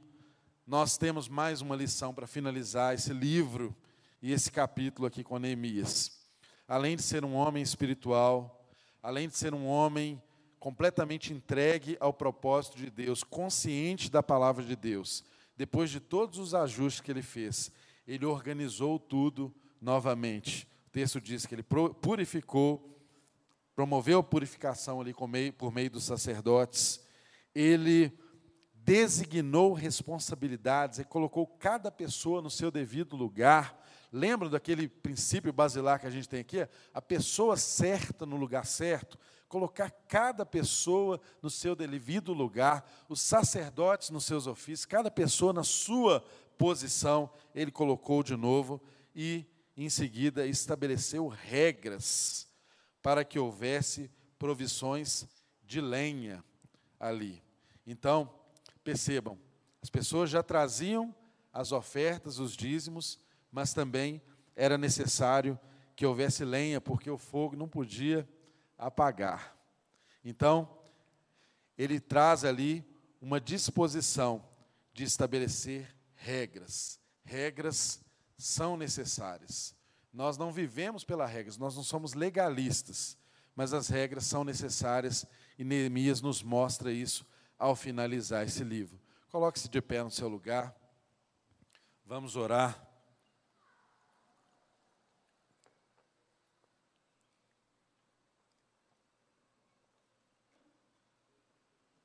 nós temos mais uma lição para finalizar esse livro e esse capítulo aqui com Neemias. Além de ser um homem espiritual, além de ser um homem completamente entregue ao propósito de Deus, consciente da palavra de Deus, depois de todos os ajustes que ele fez, ele organizou tudo novamente. O texto diz que ele purificou, promoveu a purificação ali por meio dos sacerdotes, ele designou responsabilidades e colocou cada pessoa no seu devido lugar. Lembra daquele princípio basilar que a gente tem aqui? A pessoa certa no lugar certo, colocar cada pessoa no seu devido lugar, os sacerdotes nos seus ofícios, cada pessoa na sua posição, ele colocou de novo e, em seguida, estabeleceu regras para que houvesse provisões de lenha ali. Então, percebam, as pessoas já traziam as ofertas, os dízimos, mas também era necessário que houvesse lenha, porque o fogo não podia apagar. Então, ele traz ali uma disposição de estabelecer regras. Regras são necessárias. Nós não vivemos pelas regras, nós não somos legalistas, mas as regras são necessárias e Neemias nos mostra isso ao finalizar esse livro. Coloque-se de pé no seu lugar. Vamos orar.